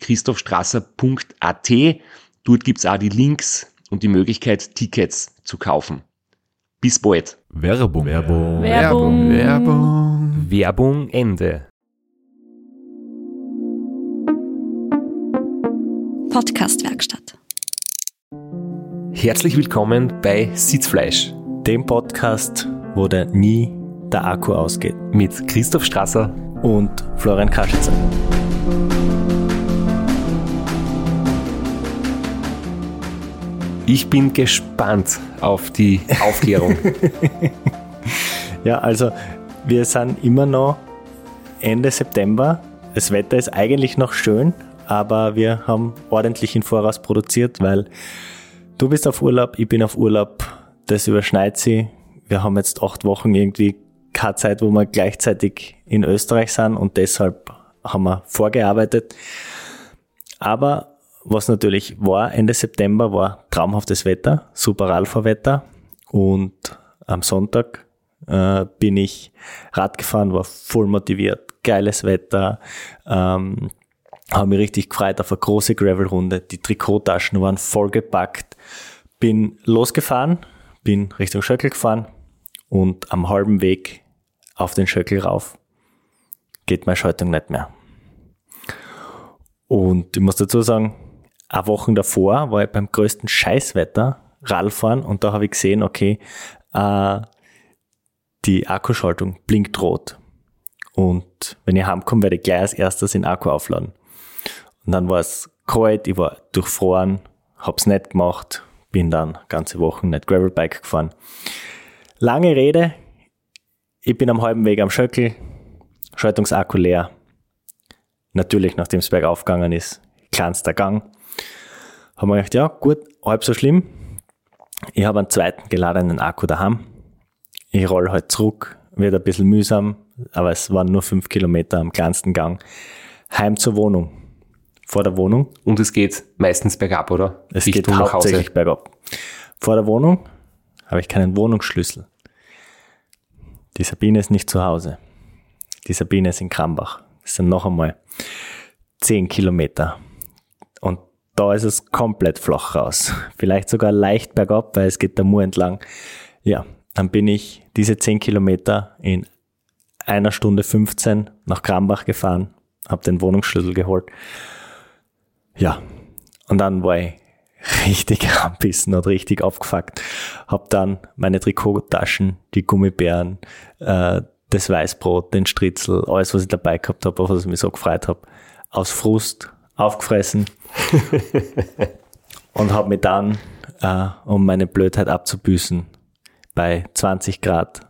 www.christophstrasser.at. Dort gibt's auch die Links und die Möglichkeit, Tickets zu kaufen. Bis bald. Werbung. Werbung. Werbung. Werbung. Werbung Ende. Podcastwerkstatt. Herzlich willkommen bei Sitzfleisch dem Podcast, wo der nie der Akku ausgeht. mit Christoph Strasser. Und Florian Kaschitzer. Ich bin gespannt auf die Aufklärung. Ja, also wir sind immer noch Ende September. Das Wetter ist eigentlich noch schön, aber wir haben ordentlich im Voraus produziert, weil du bist auf Urlaub, ich bin auf Urlaub. Das überschneit sie. Wir haben jetzt acht Wochen irgendwie keine Zeit, wo wir gleichzeitig in Österreich sind und deshalb haben wir vorgearbeitet. Aber was natürlich war, Ende September war traumhaftes Wetter, super Alpha-Wetter und am Sonntag äh, bin ich Rad gefahren, war voll motiviert, geiles Wetter, ähm, habe mich richtig gefreut auf eine große Gravel-Runde, die Trikottaschen waren vollgepackt, bin losgefahren, bin Richtung Schöckel gefahren und am halben Weg auf den Schöckel rauf geht meine Schaltung nicht mehr. Und ich muss dazu sagen, eine Woche davor war ich beim größten Scheißwetter Radfahren und da habe ich gesehen, okay, äh, die Akkuschaltung blinkt rot. Und wenn ich heimkomme, werde ich gleich als erstes den Akku aufladen. Und dann war es kalt, ich war durchfroren, hab's nicht gemacht, bin dann ganze Wochen nicht Gravelbike gefahren. Lange Rede, ich bin am halben Weg am Schöckel, Schaltungsakku leer. Natürlich, nachdem es bergauf gegangen ist, kleinster Gang. Haben wir gedacht, ja, gut, halb so schlimm. Ich habe einen zweiten geladenen Akku daheim. Ich roll halt zurück, wird ein bisschen mühsam, aber es waren nur fünf Kilometer am kleinsten Gang. Heim zur Wohnung. Vor der Wohnung Und es geht meistens bergab, oder? es Richtung geht hauptsächlich bergab. Vor der Wohnung habe ich keinen Wohnungsschlüssel. Die Sabine ist nicht zu Hause. Die Sabine ist in Krambach. Das sind noch einmal 10 Kilometer. Da ist es komplett flach raus. Vielleicht sogar leicht bergab, weil es geht der Mur entlang. Ja, dann bin ich diese 10 Kilometer in einer Stunde 15 nach Krambach gefahren, habe den Wohnungsschlüssel geholt. Ja, und dann war ich richtig anbissen und richtig aufgefuckt. Hab dann meine Trikottaschen, die Gummibären, äh, das Weißbrot, den Stritzel, alles, was ich dabei gehabt habe, auf was ich mich so gefreut habe, aus Frust aufgefressen und habe mich dann, äh, um meine Blödheit abzubüßen, bei 20 Grad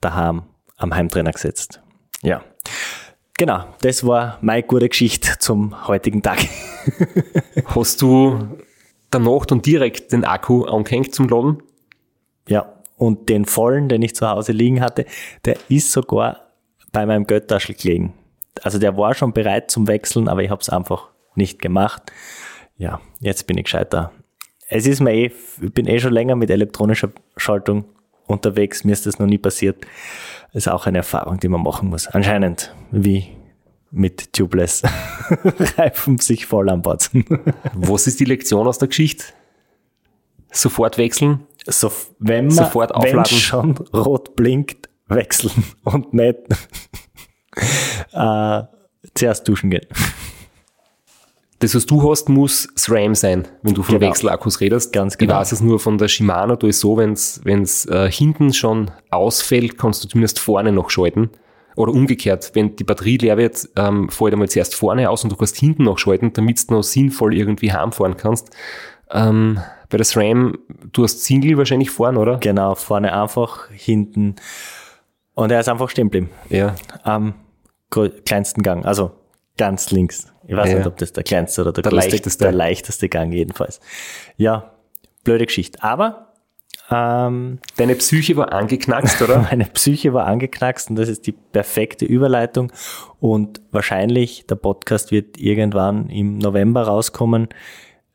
daheim am Heimtrainer gesetzt. Ja. Genau, das war meine gute Geschichte zum heutigen Tag. Hast du danach dann direkt den Akku angehängt zum Laden? Ja, und den vollen, den ich zu Hause liegen hatte, der ist sogar bei meinem Göttaschel gelegen. Also der war schon bereit zum Wechseln, aber ich habe es einfach nicht gemacht. Ja, jetzt bin ich gescheiter. Es ist mir eh, ich bin eh schon länger mit elektronischer Schaltung unterwegs. Mir ist das noch nie passiert. Ist auch eine Erfahrung, die man machen muss. Anscheinend, wie mit Tubeless Reifen sich voll anbatzen. Was ist die Lektion aus der Geschichte? Sofort wechseln? So, wenn man Sofort wenn aufladen. schon rot blinkt, wechseln und nicht äh, zuerst duschen gehen. Das, was du hast, muss SRAM sein, wenn du von Genau. Wechselakkus redest. Ganz genau. Ich weiß es nur von der Shimano, da ist so, wenn es äh, hinten schon ausfällt, kannst du zumindest vorne noch schalten. Oder umgekehrt, wenn die Batterie leer wird, ähm, fällt einmal zuerst vorne aus und du kannst hinten noch schalten, damit du noch sinnvoll irgendwie heimfahren kannst. Ähm, bei der SRAM, du hast Single wahrscheinlich vorne, oder? Genau, vorne einfach, hinten. Und er ist einfach stehen geblieben. Ja. Am kleinsten Gang, also ganz links. Ich weiß Ja. nicht, ob das der kleinste oder der, Der größte, leichteste. der leichteste Gang jedenfalls. Ja, blöde Geschichte. Aber ähm, Deine Psyche war angeknackst, oder? meine Psyche war angeknackst und das ist die perfekte Überleitung. Und wahrscheinlich, der Podcast wird irgendwann im November rauskommen,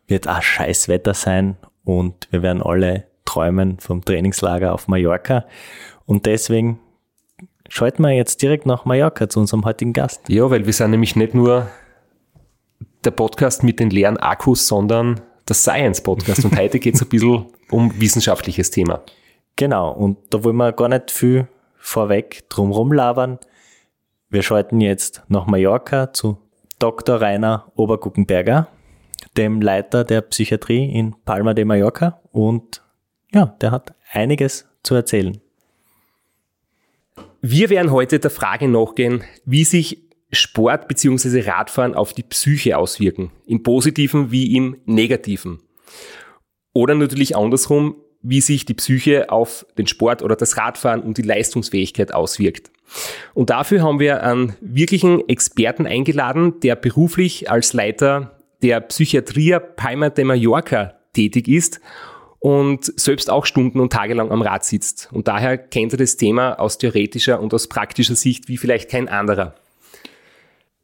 wird auch scheiß Wetter sein und wir werden alle träumen vom Trainingslager auf Mallorca. Und deswegen schalten wir jetzt direkt nach Mallorca zu unserem heutigen Gast. Ja, weil wir sind nämlich nicht nur der Podcast mit den leeren Akkus, sondern der Science-Podcast. Und heute geht es ein bisschen um wissenschaftliches Thema. Genau, und da wollen wir gar nicht viel vorweg drumrum labern. Wir schalten jetzt nach Mallorca zu Dr. Rainer Oberguckenberger, dem Leiter der Psychiatrie in Palma de Mallorca. Und ja, der hat einiges zu erzählen. Wir werden heute der Frage nachgehen, wie sich Sport bzw. Radfahren auf die Psyche auswirken. Im positiven wie im negativen. Oder natürlich andersrum, wie sich die Psyche auf den Sport oder das Radfahren und die Leistungsfähigkeit auswirkt. Und dafür haben wir einen wirklichen Experten eingeladen, der beruflich als Leiter der Psychiatrie Palma de Mallorca tätig ist und selbst auch Stunden und Tage lang am Rad sitzt. Und daher kennt er das Thema aus theoretischer und aus praktischer Sicht wie vielleicht kein anderer.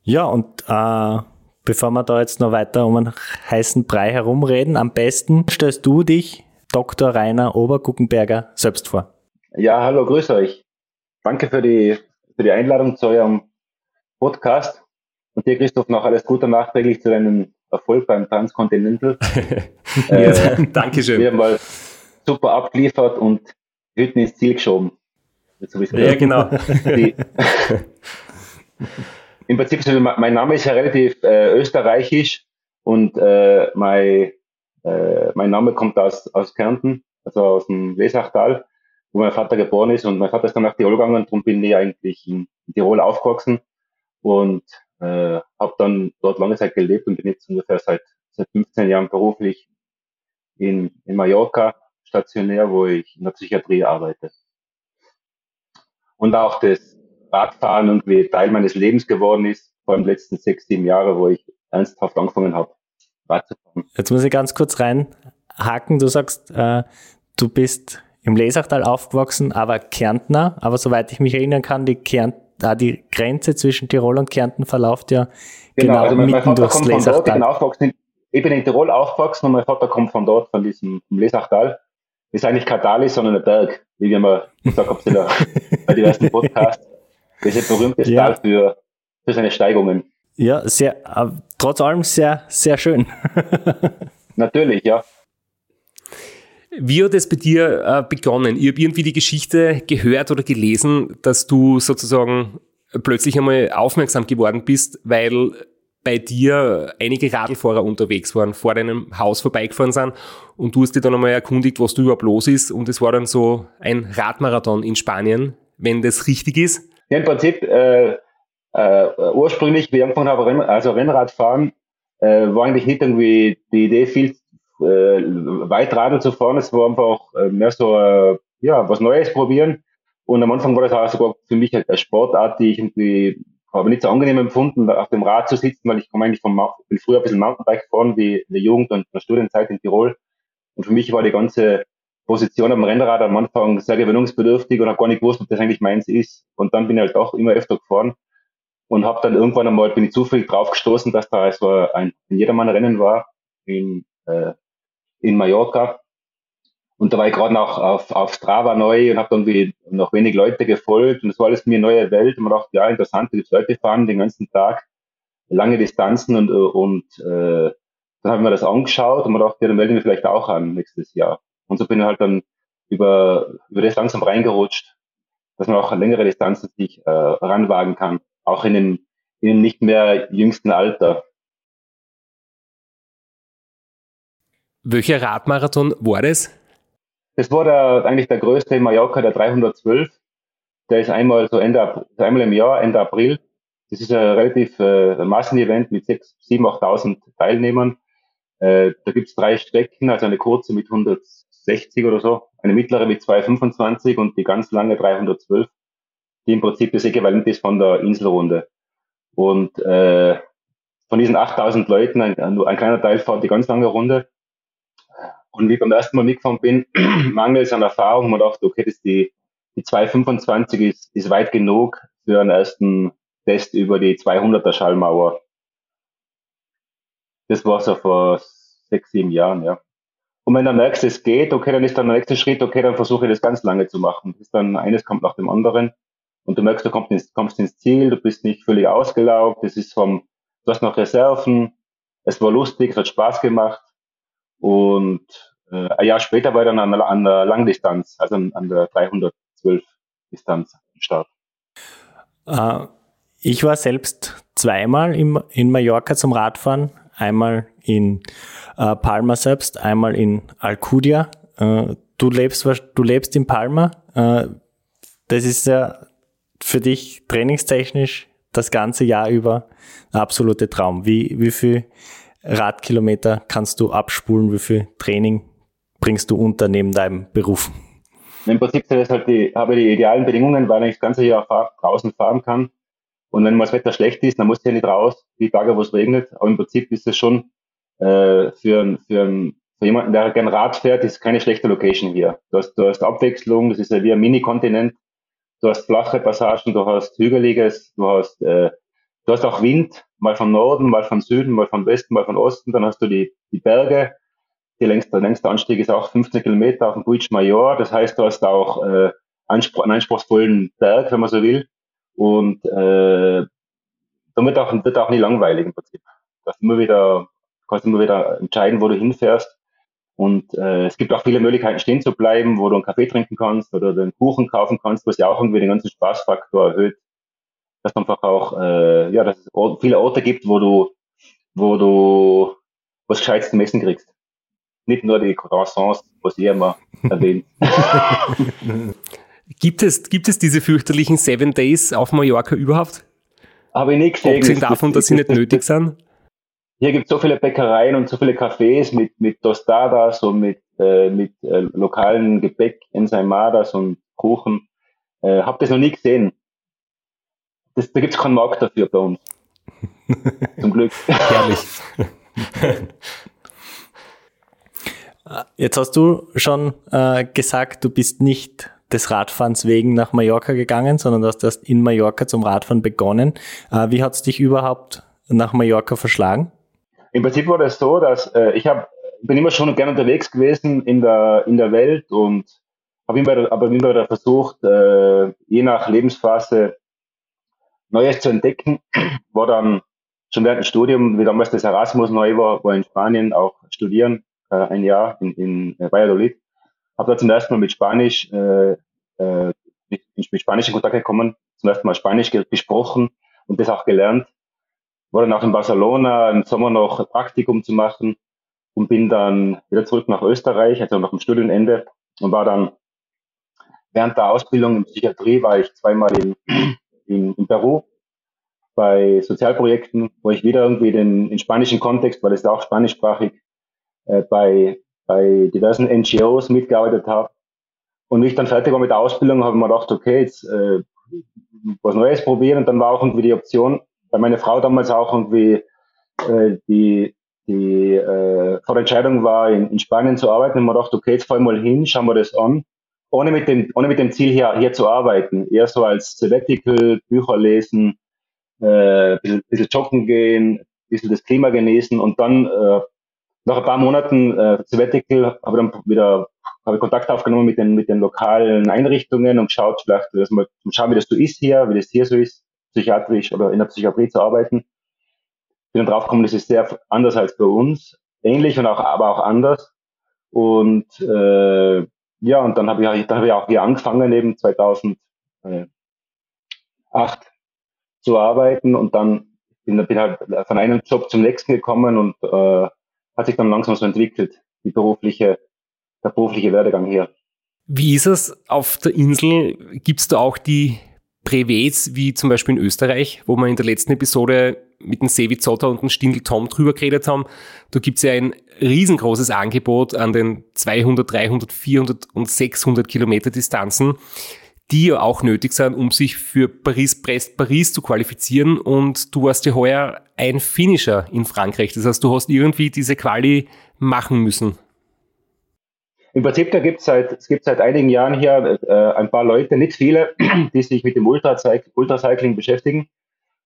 Ja, und äh, bevor wir da jetzt noch weiter um einen heißen Brei herumreden, am besten stellst du dich, Dr. Rainer Oberguckenberger, selbst vor. Ja, hallo, grüß euch. Danke für die, für die Einladung zu eurem Podcast. Und dir, Christoph, noch alles Gute nachträglich zu deinem Erfolg beim Transcontinental. Ja, Wieder Dankeschön. mal super abgeliefert und Hütten ins Ziel geschoben. Ja, genau. Im Prinzip, mein Name ist ja relativ äh, österreichisch und äh, mein, äh, mein Name kommt aus, aus Kärnten, also aus dem Lesachtal, wo mein Vater geboren ist und mein Vater ist dann nach Tirol gegangen, darum bin ich eigentlich in, in Tirol aufgewachsen und äh, habe dann dort lange Zeit gelebt und bin jetzt ungefähr seit, seit 15 Jahren beruflich in, in Mallorca stationär, wo ich in der Psychiatrie arbeite. Und auch das Radfahren irgendwie Teil meines Lebens geworden ist, vor allem die letzten sechs, sieben Jahre, wo ich ernsthaft angefangen habe, Rad zu fahren. Jetzt muss ich ganz kurz reinhaken. Du sagst, äh, du bist im Lesachtal aufgewachsen, aber Kärntner. Aber soweit ich mich erinnern kann, die, Kärnt, ah, die Grenze zwischen Tirol und Kärnten verläuft ja genau, also mein, mein mitten Vater durchs kommt von dort, ich bin, Lesachtal. in- ich bin in Tirol aufgewachsen und mein Vater kommt von dort, von diesem Lesachtal. Ist eigentlich kein Tal, sondern ein Berg, wie wir mal gesagt haben in der- bei diversen Podcasts. Das ist ein berühmtes Ja. Tal für, für seine Steigungen. Ja, sehr, äh, trotz allem sehr, sehr schön. Natürlich, ja. Wie hat es bei dir äh, begonnen? Ich habe irgendwie die Geschichte gehört oder gelesen, dass du sozusagen plötzlich einmal aufmerksam geworden bist, weil bei dir einige Radlfahrer unterwegs waren, vor deinem Haus vorbeigefahren sind und du hast dich dann einmal erkundigt, was du überhaupt los ist und es war dann so ein Radmarathon in Spanien, wenn das richtig ist. Ja, im Prinzip, äh, äh, ursprünglich, wie ich angefangen habe, also Rennradfahren, äh, war eigentlich nicht irgendwie die Idee, viel äh, weit Radl zu fahren. Es war einfach äh, mehr so, äh, ja, was Neues probieren. Und am Anfang war das auch sogar für mich eine Sportart, die ich irgendwie habe nicht so angenehm empfunden, auf dem Rad zu sitzen, weil ich komme eigentlich vom, bin früher ein bisschen Mountainbike gefahren, wie in der Jugend und in der Studienzeit in Tirol. Und für mich war die ganze Position am Rennrad am Anfang sehr gewöhnungsbedürftig und habe gar nicht gewusst, ob das eigentlich meins ist. Und dann bin ich halt auch immer öfter gefahren und habe dann irgendwann einmal, bin ich zufällig drauf gestoßen, dass da so ein, ein Jedermann-Rennen war in, äh, in Mallorca. Und da war ich gerade noch auf, auf Strava neu und habe irgendwie noch wenig Leute gefolgt und das war alles mir neue Welt und man dachte, ja, interessant, die Leute fahren den ganzen Tag lange Distanzen und, äh, und äh, dann habe ich mir das angeschaut und man dachte, ja, dann melde ich mich vielleicht auch an nächstes Jahr. Und so bin ich halt dann über, über das langsam reingerutscht, dass man auch längere Distanzen sich äh, ranwagen kann, auch in dem, in dem nicht mehr jüngsten Alter. Welcher Radmarathon war das? Das war der, eigentlich der größte in Mallorca, der 312. Der ist einmal so Ende, einmal im Jahr, Ende April. Das ist ein relativ äh, Massenevent mit 7.000, 8.000 Teilnehmern. Äh, da gibt's drei Strecken, also eine kurze mit 160 oder so, eine mittlere mit 225 und die ganz lange 312, die im Prinzip das Äquivalent ist von der Inselrunde. Und äh, von diesen 8000 Leuten, ein, ein kleiner Teil fährt die ganz lange Runde. Und wie ich beim ersten Mal mitgefahren bin, mangels an Erfahrung, man dachte, okay, das die, die 225 ist, ist weit genug für einen ersten Test über die 200er Schallmauer. Das war so vor sechs, sieben Jahren, ja. Und wenn du merkst, es geht, okay, dann ist dann der nächste Schritt, okay, dann versuche ich das ganz lange zu machen. Ist dann eines kommt nach dem anderen. Und du merkst, du kommst ins, kommst ins Ziel, du bist nicht völlig ausgelaugt, das ist vom, du hast noch Reserven, es war lustig, es hat Spaß gemacht. Und äh, ein Jahr später war ich dann an, an der Langdistanz, also an, an der 312 Distanz im Start. Uh, ich war selbst zweimal im, in Mallorca zum Radfahren. Einmal in uh, Palma selbst, einmal in Alcudia. Uh, du lebst, du lebst in Palma. das ist ja für dich trainingstechnisch das ganze Jahr über ein absoluter Traum. Wie, wie viel Radkilometer kannst du abspulen? Wie viel Training bringst du unter neben deinem Beruf? Im Prinzip das halt die, habe ich die idealen Bedingungen, weil ich das ganze Jahr fahr, draußen fahren kann. Und wenn mal das Wetter schlecht ist, dann muss ich ja nicht raus, die Tage, wo es regnet. Aber im Prinzip ist es schon äh, für, für, für jemanden, der gerne Rad fährt, ist keine schlechte Location hier. Du hast, du hast Abwechslung, das ist ja wie ein Mini-Kontinent. Du hast flache Passagen, du hast hügeliges, du hast, äh, du hast auch Wind, mal von Norden, mal von Süden, mal von Westen, mal von Osten. Dann hast du die, die Berge die längste, der längste Anstieg ist auch 15 Kilometer auf dem Puig Major. Das heißt, du hast auch äh, einen anspruchsvollen Berg, wenn man so will. Und äh, damit auch, wird auch nie langweilig im Prinzip. Du immer wieder, kannst immer wieder entscheiden, wo du hinfährst. Und äh, es gibt auch viele Möglichkeiten, stehen zu bleiben, wo du einen Kaffee trinken kannst oder den Kuchen kaufen kannst, was ja auch irgendwie den ganzen Spaßfaktor erhöht. Dass man einfach auch, äh, ja, dass es viele Orte gibt, wo du, wo du was Gescheites zum Essen kriegst nicht nur die Croissants, was ihr immer erwähnt. gibt, es, gibt es diese fürchterlichen Seven Days auf Mallorca überhaupt? Habe ich nicht gesehen. Abgesehen davon, dass sie nicht nötig sind? Hier gibt es so viele Bäckereien und so viele Cafés mit, mit Tostadas und mit, äh, mit äh, lokalen Gebäck, Ensaimadas und Kuchen. Äh, hab das noch nie gesehen. Das, da gibt es keinen Markt dafür bei uns. Zum Glück. Herrlich. Jetzt hast du schon äh, gesagt, du bist nicht des Radfahrens wegen nach Mallorca gegangen, sondern du hast erst in Mallorca zum Radfahren begonnen. Äh, wie hat es dich überhaupt nach Mallorca verschlagen? Im Prinzip war das so, dass äh, ich hab, bin immer schon gerne unterwegs gewesen in der, in der Welt und habe immer, aber immer wieder versucht, äh, je nach Lebensphase Neues zu entdecken. War dann schon während dem Studium, wie damals das Erasmus neu war, war in Spanien auch studieren äh, ein Jahr in, in äh, Valladolid. Habe da zum ersten Mal mit Spanisch, äh, äh, mit, mit Spanisch in Kontakt gekommen, zum ersten Mal Spanisch ge gesprochen und das auch gelernt. War dann auch in Barcelona im Sommer noch Praktikum zu machen und bin dann wieder zurück nach Österreich, also nach dem Studienende und war dann während der Ausbildung in Psychiatrie war ich zweimal in, in, in Peru bei Sozialprojekten, wo ich wieder irgendwie den, den spanischen Kontext, weil es auch spanischsprachig äh, bei, bei diversen NGOs mitgearbeitet habe. Und wie ich dann fertig war mit der Ausbildung, habe ich mir gedacht, okay, jetzt äh, was Neues probieren. Und dann war auch irgendwie die Option, bei meiner Frau damals auch irgendwie äh, die, die äh, vor der Entscheidung war, in, in Spanien zu arbeiten. Und man dachte, okay, jetzt fahr ich mal hin, schauen wir das an. Ohne mit dem, ohne mit dem Ziel hier, hier zu arbeiten. Eher so als Sabbatical, Bücher lesen, äh, bisschen, bisschen joggen gehen, bisschen das Klima genießen und dann äh, nach ein paar Monaten äh, Sabbatical habe ich dann wieder habe ich Kontakt aufgenommen mit den, mit den lokalen Einrichtungen und geschaut, vielleicht dass mal schauen, wie das so ist hier, wie das hier so ist, psychiatrisch oder in der Psychiatrie zu arbeiten. Bin dann draufgekommen, das ist sehr anders als bei uns, ähnlich und auch aber auch anders. Und äh, ja, und dann habe ich, dann hab ich auch hier angefangen, eben 2008 zu arbeiten und dann bin, bin halt von einem Job zum nächsten gekommen und äh, hat sich dann langsam so entwickelt. die berufliche, der berufliche Werdegang hier. Wie ist es auf der Insel? Gibt es da auch die Brevets wie zum Beispiel in Österreich, wo wir in der letzten Episode mit dem Sevi Zotter und dem Stindl Tom drüber geredet haben. Da gibt es ja ein riesengroßes Angebot an den 200, 300, 400 und 600 Kilometer Distanzen, die ja auch nötig sind, um sich für Paris-Brest-Paris zu qualifizieren. Und du warst ja heuer ein Finisher in Frankreich. Das heißt, du hast irgendwie diese Quali machen müssen. Im Prinzip, da gibt seit, es gibt seit einigen Jahren hier äh, ein paar Leute, nicht viele, die sich mit dem Ultracycling, Ultracycling beschäftigen.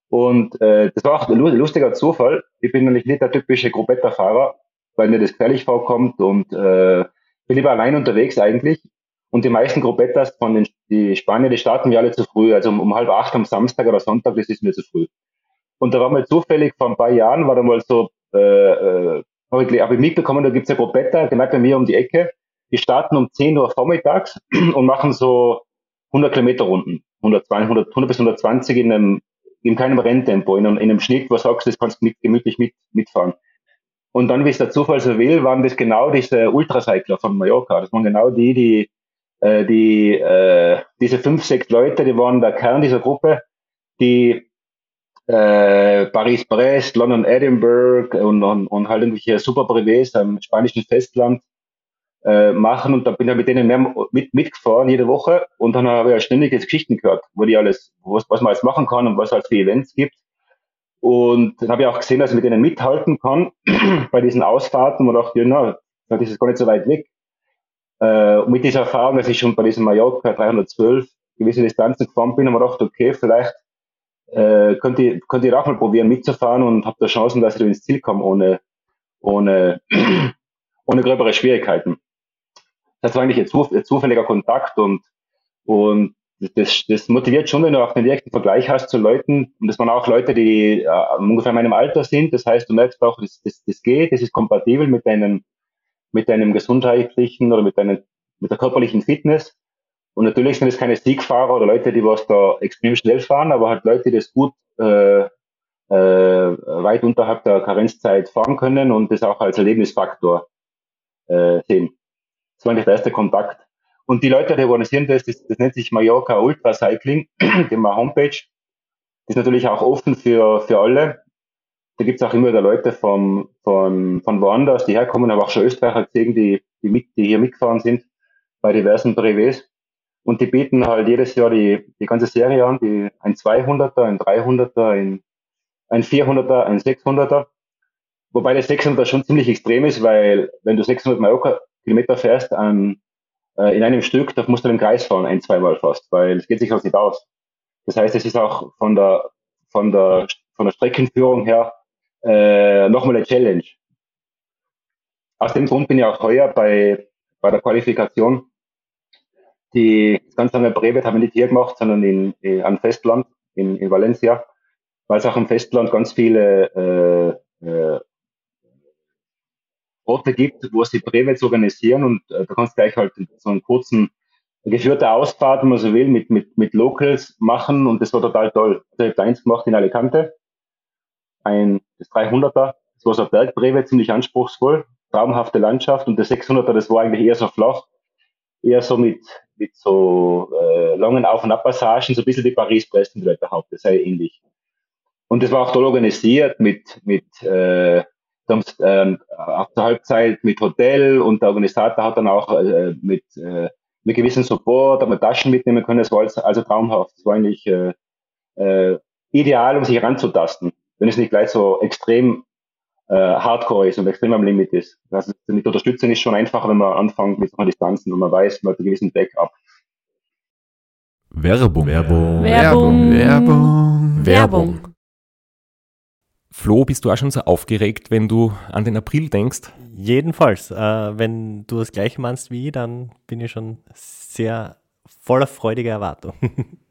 Und äh, das war auch ein lustiger Zufall. Ich bin nämlich nicht der typische Gruppetta-Fahrer, weil mir das gefährlich vorkommt und äh, bin lieber allein unterwegs eigentlich. Und die meisten Gruppettas von den die Spanier, die starten wir alle zu früh. Also um, um halb acht am Samstag oder Sonntag, das ist mir zu früh. Und da war mal zufällig vor ein paar Jahren, war da mal so, äh, äh, habe ich, hab ich mitbekommen, da gibt's ja Gruppetta, genau bei mir um die Ecke. Die starten um 10 Uhr vormittags und machen so 100 Kilometer Runden. 100, 200, 100 bis 120 in einem, in keinem Renntempo, in einem, in einem Schnitt, wo du sagst, das kannst du mit, gemütlich mit, mitfahren. Und dann, wie es der Zufall so will, waren das genau diese Ultracycler von Mallorca. Das waren genau die, die, äh, die äh, diese fünf, sechs Leute, die waren der Kern dieser Gruppe, die äh, Paris-Brest, London, Edinburgh und, und, und halt irgendwelche Super Brevets am spanischen Festland äh, machen und da bin ich mit denen mehr mit, mitgefahren jede Woche und dann habe ich ja ständig jetzt Geschichten gehört, wo die alles, was, was man alles machen kann und was es halt für Events gibt. Und dann habe ich auch gesehen, dass ich mit denen mithalten kann bei diesen Ausfahrten und dachte, ja, na, das ist gar nicht so weit weg. Äh, mit dieser Erfahrung, dass ich schon bei diesem Mallorca 312 gewisse Distanzen gefahren bin, habe ich gedacht, okay, vielleicht äh, könnt ihr, könnt ihr auch mal probieren mitzufahren und habt da Chancen, dass ihr ins Ziel kommt ohne, ohne, ohne gröbere Schwierigkeiten das war eigentlich ein, zufälliger Kontakt und, und das, das motiviert schon, wenn du auch den direkten Vergleich hast zu Leuten, und das waren auch Leute, die äh, ungefähr in meinem Alter sind. Das heißt, du merkst auch, das, das, das geht, das ist kompatibel mit deinem, mit deinem gesundheitlichen oder mit deinem, mit der körperlichen Fitness. Und natürlich sind es keine Siegfahrer oder Leute, die was da extrem schnell fahren, aber halt Leute, die das gut äh, äh, weit unterhalb der Karenzzeit fahren können und das auch als Erlebnisfaktor äh, sehen. Das war eigentlich der erste Kontakt. Und die Leute, die organisieren das, das, das nennt sich Mallorca Ultra Cycling, die haben Homepage. Das ist natürlich auch offen für, für alle. Da gibt's auch immer wieder Leute vom, von, von woanders, die herkommen, aber auch schon Österreicher gesehen, die, die, mit, die hier mitgefahren sind bei diversen Brevets. Und die bieten halt jedes Jahr die, die ganze Serie an, die, ein 200er, ein 300er, ein, ein 400er, ein 600er. Wobei der 600er schon ziemlich extrem ist, weil wenn du 600 Mallorca, Kilometer fährst an, äh, in einem Stück, da musst du den Kreis fahren, ein, zweimal fast, weil es geht sich auch nicht aus. Das heißt, es ist auch von der, von der, von der Streckenführung her äh, nochmal eine Challenge. Aus dem Grund bin ich auch heuer bei, bei der Qualifikation. Die ganz lange Brevet haben wir nicht hier gemacht, sondern in, in, am Festland, in, in Valencia, weil es auch am Festland ganz viele äh, äh, Orte gibt, wo sie Brevets organisieren und äh, da kannst du gleich halt so einen kurzen geführte Ausfahrt, wenn man so will, mit, mit, mit Locals machen und das war total toll. Also ich habe eins gemacht in Alicante, ein, das 300er, das war so ein Bergbrevet, ziemlich anspruchsvoll, traumhafte Landschaft und das 600er, das war eigentlich eher so flach, eher so mit, mit so äh, langen Auf- und Abpassagen, so ein bisschen wie Paris-Brest in der Haupt, das sei ähnlich. Und das war auch toll organisiert mit, mit äh, ähm, auf der Halbzeit mit Hotel und der Organisator hat dann auch äh, mit, äh, mit gewissen Support, aber Taschen mitnehmen können. Das war also, also traumhaft. Das war eigentlich äh, äh, ideal, um sich heranzutasten, wenn es nicht gleich so extrem äh, hardcore ist und extrem am Limit ist. Also mit Unterstützung ist schon einfacher, wenn man anfängt mit solchen Distanzen und man weiß, man hat einen gewissen Backup. Werbung. Werbung. Werbung. Werbung. Werbung. Flo, bist du auch schon so aufgeregt, wenn du an den April denkst? Jedenfalls. Äh, wenn du das gleiche meinst wie ich, dann bin ich schon sehr voller freudiger Erwartung.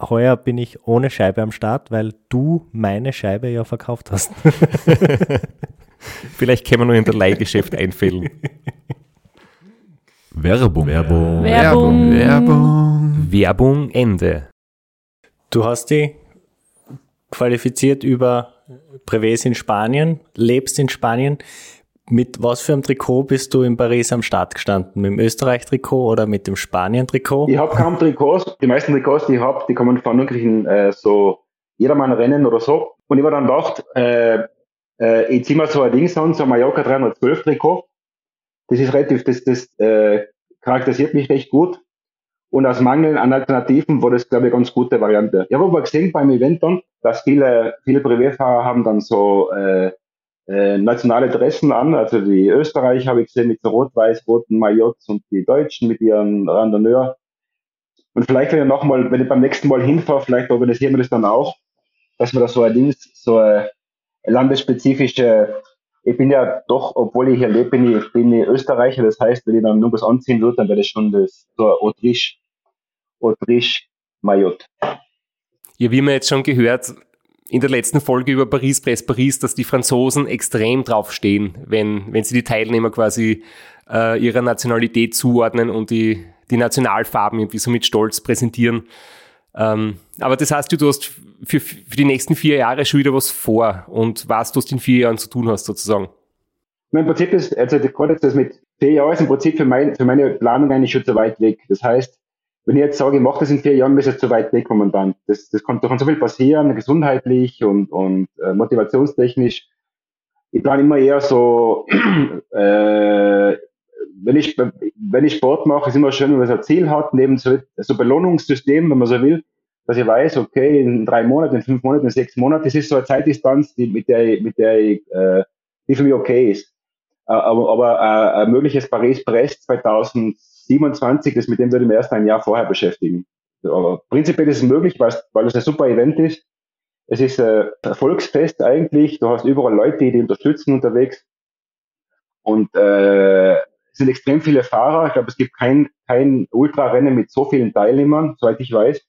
heuer bin ich ohne Scheibe am Start, weil du meine Scheibe ja verkauft hast. Vielleicht können wir nur in der Leihgeschäft einfällen. Werbung. Werbung. Werbung. Werbung. Werbung Ende. Du hast die qualifiziert über Privés in Spanien, lebst in Spanien. Mit was für einem Trikot bist du in Paris am Start gestanden? Mit dem Österreich-Trikot oder mit dem Spanien-Trikot? Ich habe kaum Trikots. Die meisten Trikots, die ich habe, die kommen von irgendwelchen äh, so Jedermann-Rennen oder so. Und ich war dann gedacht, äh, äh, ich ziehe mir so ein Ding an, so ein Mallorca 312 Trikot. Das ist relativ, das, das äh, charakterisiert mich recht gut. Und aus Mangel an Alternativen war das, glaube ich, eine ganz gute Variante. Ich habe aber gesehen beim Event dann, dass viele, viele Privatfahrer haben dann so äh, äh, nationale Dressen an. Also die Österreicher habe ich gesehen mit so rot-weiß-roten Maillots und die Deutschen mit ihren Randonneur. Und vielleicht, wenn ich nochmal, wenn ich beim nächsten Mal hinfahre, vielleicht organisieren wir das dann auch, dass wir da so ein so eine landesspezifische, ich bin ja doch, obwohl ich hier lebe, bin ich, bin ich Österreicher, das heißt, wenn ich dann nur was anziehen würde, dann wäre das schon das, so ein Autriche, Autriche Maillot. Ja, wie wir jetzt schon gehört, in der letzten Folge über Paris, Press Paris, dass die Franzosen extrem draufstehen, wenn, wenn sie die Teilnehmer quasi äh, ihrer Nationalität zuordnen und die, die Nationalfarben irgendwie so mit Stolz präsentieren. Ähm, aber das heißt, du hast für, für die nächsten vier Jahre schon wieder was vor und was du in vier Jahren zu tun hast, sozusagen. Im Prinzip ist, also gerade das mit vier Jahren ist im Prinzip für, mein, für meine Planung eigentlich schon zu weit weg. Das heißt, wenn ich jetzt sage, ich mache das in vier Jahren, ist es zu weit weg momentan. Das, das kann, da kann so viel passieren, gesundheitlich und, und äh, motivationstechnisch. Ich plane immer eher so, äh, wenn ich, wenn ich Sport mache, ist immer schön, wenn man so ein Ziel hat, neben so, so Belohnungssystem, wenn man so will, dass ich weiß, okay, in drei Monaten, in fünf Monaten, in sechs Monaten, das ist so eine Zeitdistanz, die, mit der, mit der ich, äh, die für mich okay ist. Äh, aber, aber äh, ein mögliches Paris-Brest 2000 27 ist, mit dem würde ich mich erst ein Jahr vorher beschäftigen. Aber prinzipiell ist es möglich, weil, es ein super Event ist. Es ist ein Erfolgsfest eigentlich. Du hast überall Leute, die dich unterstützen unterwegs. Und äh, es sind extrem viele Fahrer. Ich glaube, es gibt kein, kein Ultrarennen mit so vielen Teilnehmern, soweit ich weiß.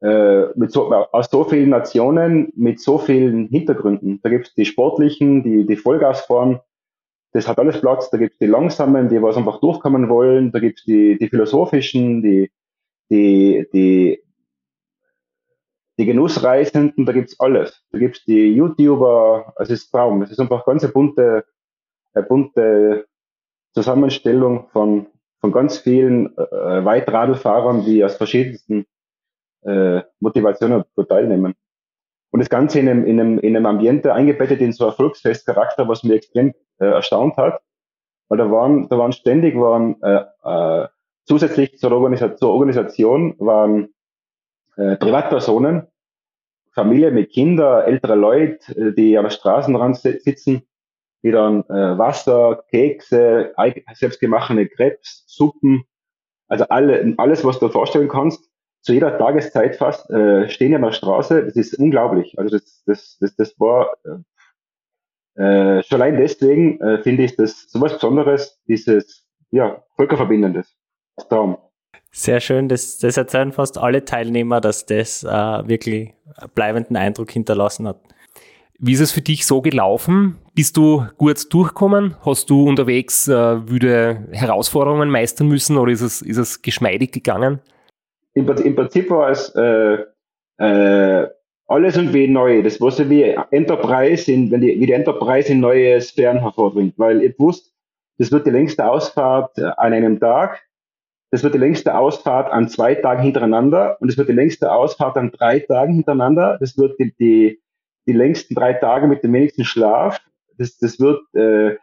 Äh, mit so, aus so vielen Nationen, mit so vielen Hintergründen. Da gibt es die sportlichen, die, die Vollgas fahren, das hat alles Platz. Da gibt es die Langsamen, die was einfach durchkommen wollen. Da gibt es die, die Philosophischen, die, die, die die Genussreisenden, da gibt's alles. Da gibt's die YouTuber, es ist Traum. Es ist einfach ganz eine bunte, eine bunte Zusammenstellung von, von ganz vielen äh, Weitradlfahrern, die aus verschiedensten äh, Motivationen teilnehmen. Und das Ganze in einem, in einem, in einem Ambiente eingebettet in so ein Volksfestcharakter, was mir extrem äh, erstaunt hat. Weil da waren, da waren ständig, waren äh, äh, zusätzlich zur, Organisa zur Organisation waren äh, Privatpersonen, Familie mit Kindern, ältere Leute, äh, die an der Straßenrand sitzen, die dann äh, Wasser, Kekse, selbstgemachte Krebs, Suppen, also alle, alles, was du dir vorstellen kannst, zu jeder Tageszeit fast äh, stehen an der Straße. Das ist unglaublich. Also das, das, das, das war äh, schon allein deswegen äh, finde ich das so was Besonderes, dieses ja, Völkerverbindendes. Traum. Sehr schön, das, das erzählen fast alle Teilnehmer, dass das äh, wirklich bleibenden Eindruck hinterlassen hat. Wie ist es für dich so gelaufen? Bist du gut durchgekommen? Hast du unterwegs äh, wüde Herausforderungen meistern müssen oder ist es, ist es geschmeidig gegangen? Im, im Prinzip war es äh, äh, alles irgendwie neu. Das war so wie Enterprise, in, wenn die, wie die Enterprise in neue Sphären hervorbringt. Weil ich wusste, das wird die längste Ausfahrt an einem Tag das wird die längste Ausfahrt an zwei Tagen hintereinander und es wird die längste Ausfahrt an drei Tagen hintereinander. Das wird die, die, die längsten drei Tage mit dem wenigsten Schlaf. Das, das wird äh,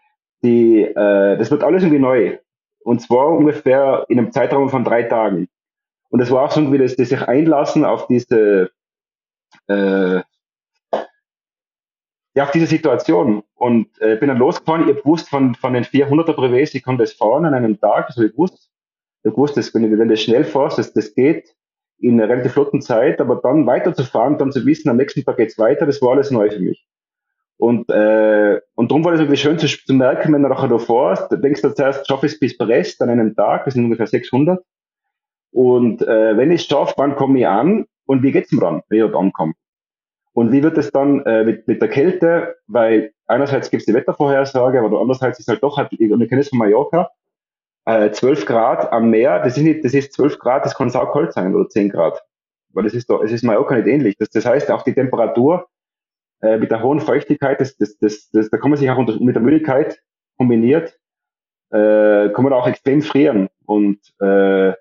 die, äh, das wird alles irgendwie neu. Und zwar ungefähr in einem Zeitraum von drei Tagen. Und das war auch so irgendwie das, das sich einlassen auf diese, äh, ja, auf diese Situation. Und äh, bin dann losgefahren. Ich wusste von, von den 400er Brevets, ich kann das fahren an einem Tag, das habe ich gewusst ich wusste, dass, wenn, wenn du schnell fährst, dass das geht in einer relativ flotten Zeit, aber dann weiterzufahren, dann zu wissen, am nächsten Tag geht's weiter, das war alles neu für mich. Und, äh, und darum war das irgendwie schön zu, zu merken, wenn du nachher da fährst, denkst du zuerst, schaffe ich es bis Brest an einem Tag, das sind ungefähr 600. Und äh, wenn ich es schaffe, wann komme ich an und wie geht's mir dann, wenn ich dort ankomme? Und wie wird es dann äh, mit, mit der Kälte? Weil einerseits gibt es die Wettervorhersage, aber andererseits ist halt doch, halt, und ich kenne es von Mallorca, äh, 12 Grad am Meer, das ist nicht, das ist 12 Grad, das kann saukalt sein oder 10 Grad. Weil das ist doch, es ist Mallorca nicht ähnlich. Das, das heißt, auch die Temperatur äh, mit der hohen Feuchtigkeit, das, das, das, das, da kann man sich auch unter, mit der Müdigkeit kombiniert, äh, kann man auch extrem frieren. Und äh,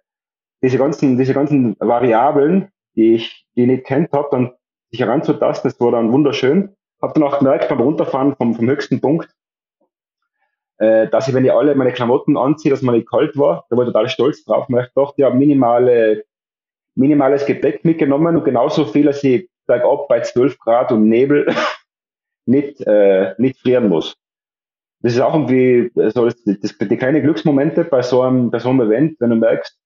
diese ganzen, diese ganzen Variablen, die ich, die ich nicht kennt habe, dann sich heranzutasten, das war dann wunderschön. Hab dann auch gemerkt beim Runterfahren vom, vom höchsten Punkt, äh, dass ich, wenn ich alle meine Klamotten anziehe, dass man nicht kalt war. Da war ich total stolz drauf. Und ich dachte, ja, minimale, minimales Gepäck mitgenommen und genauso viel, dass ich bergab bei 12 Grad und Nebel nicht, äh, nicht frieren muss. Das ist auch irgendwie so das, das, die kleinen Glücksmomente bei so einem, bei so einem Event, wenn du merkst,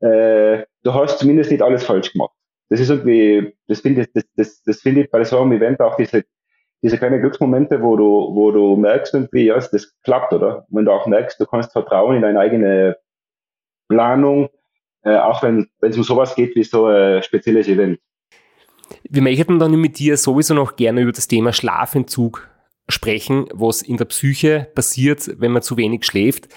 äh, du hast zumindest nicht alles falsch gemacht. Das ist irgendwie, das finde ich, das, das, das finde ich bei so einem Event auch diese diese kleinen Glücksmomente, wo du, wo du merkst irgendwie, ja, das klappt, oder? Wenn du auch merkst, du kannst vertrauen in deine eigene Planung, äh, auch wenn es um sowas geht wie so ein spezielles Event. Wir möchten dann mit dir sowieso noch gerne über das Thema Schlafentzug sprechen, was in der Psyche passiert, wenn man zu wenig schläft.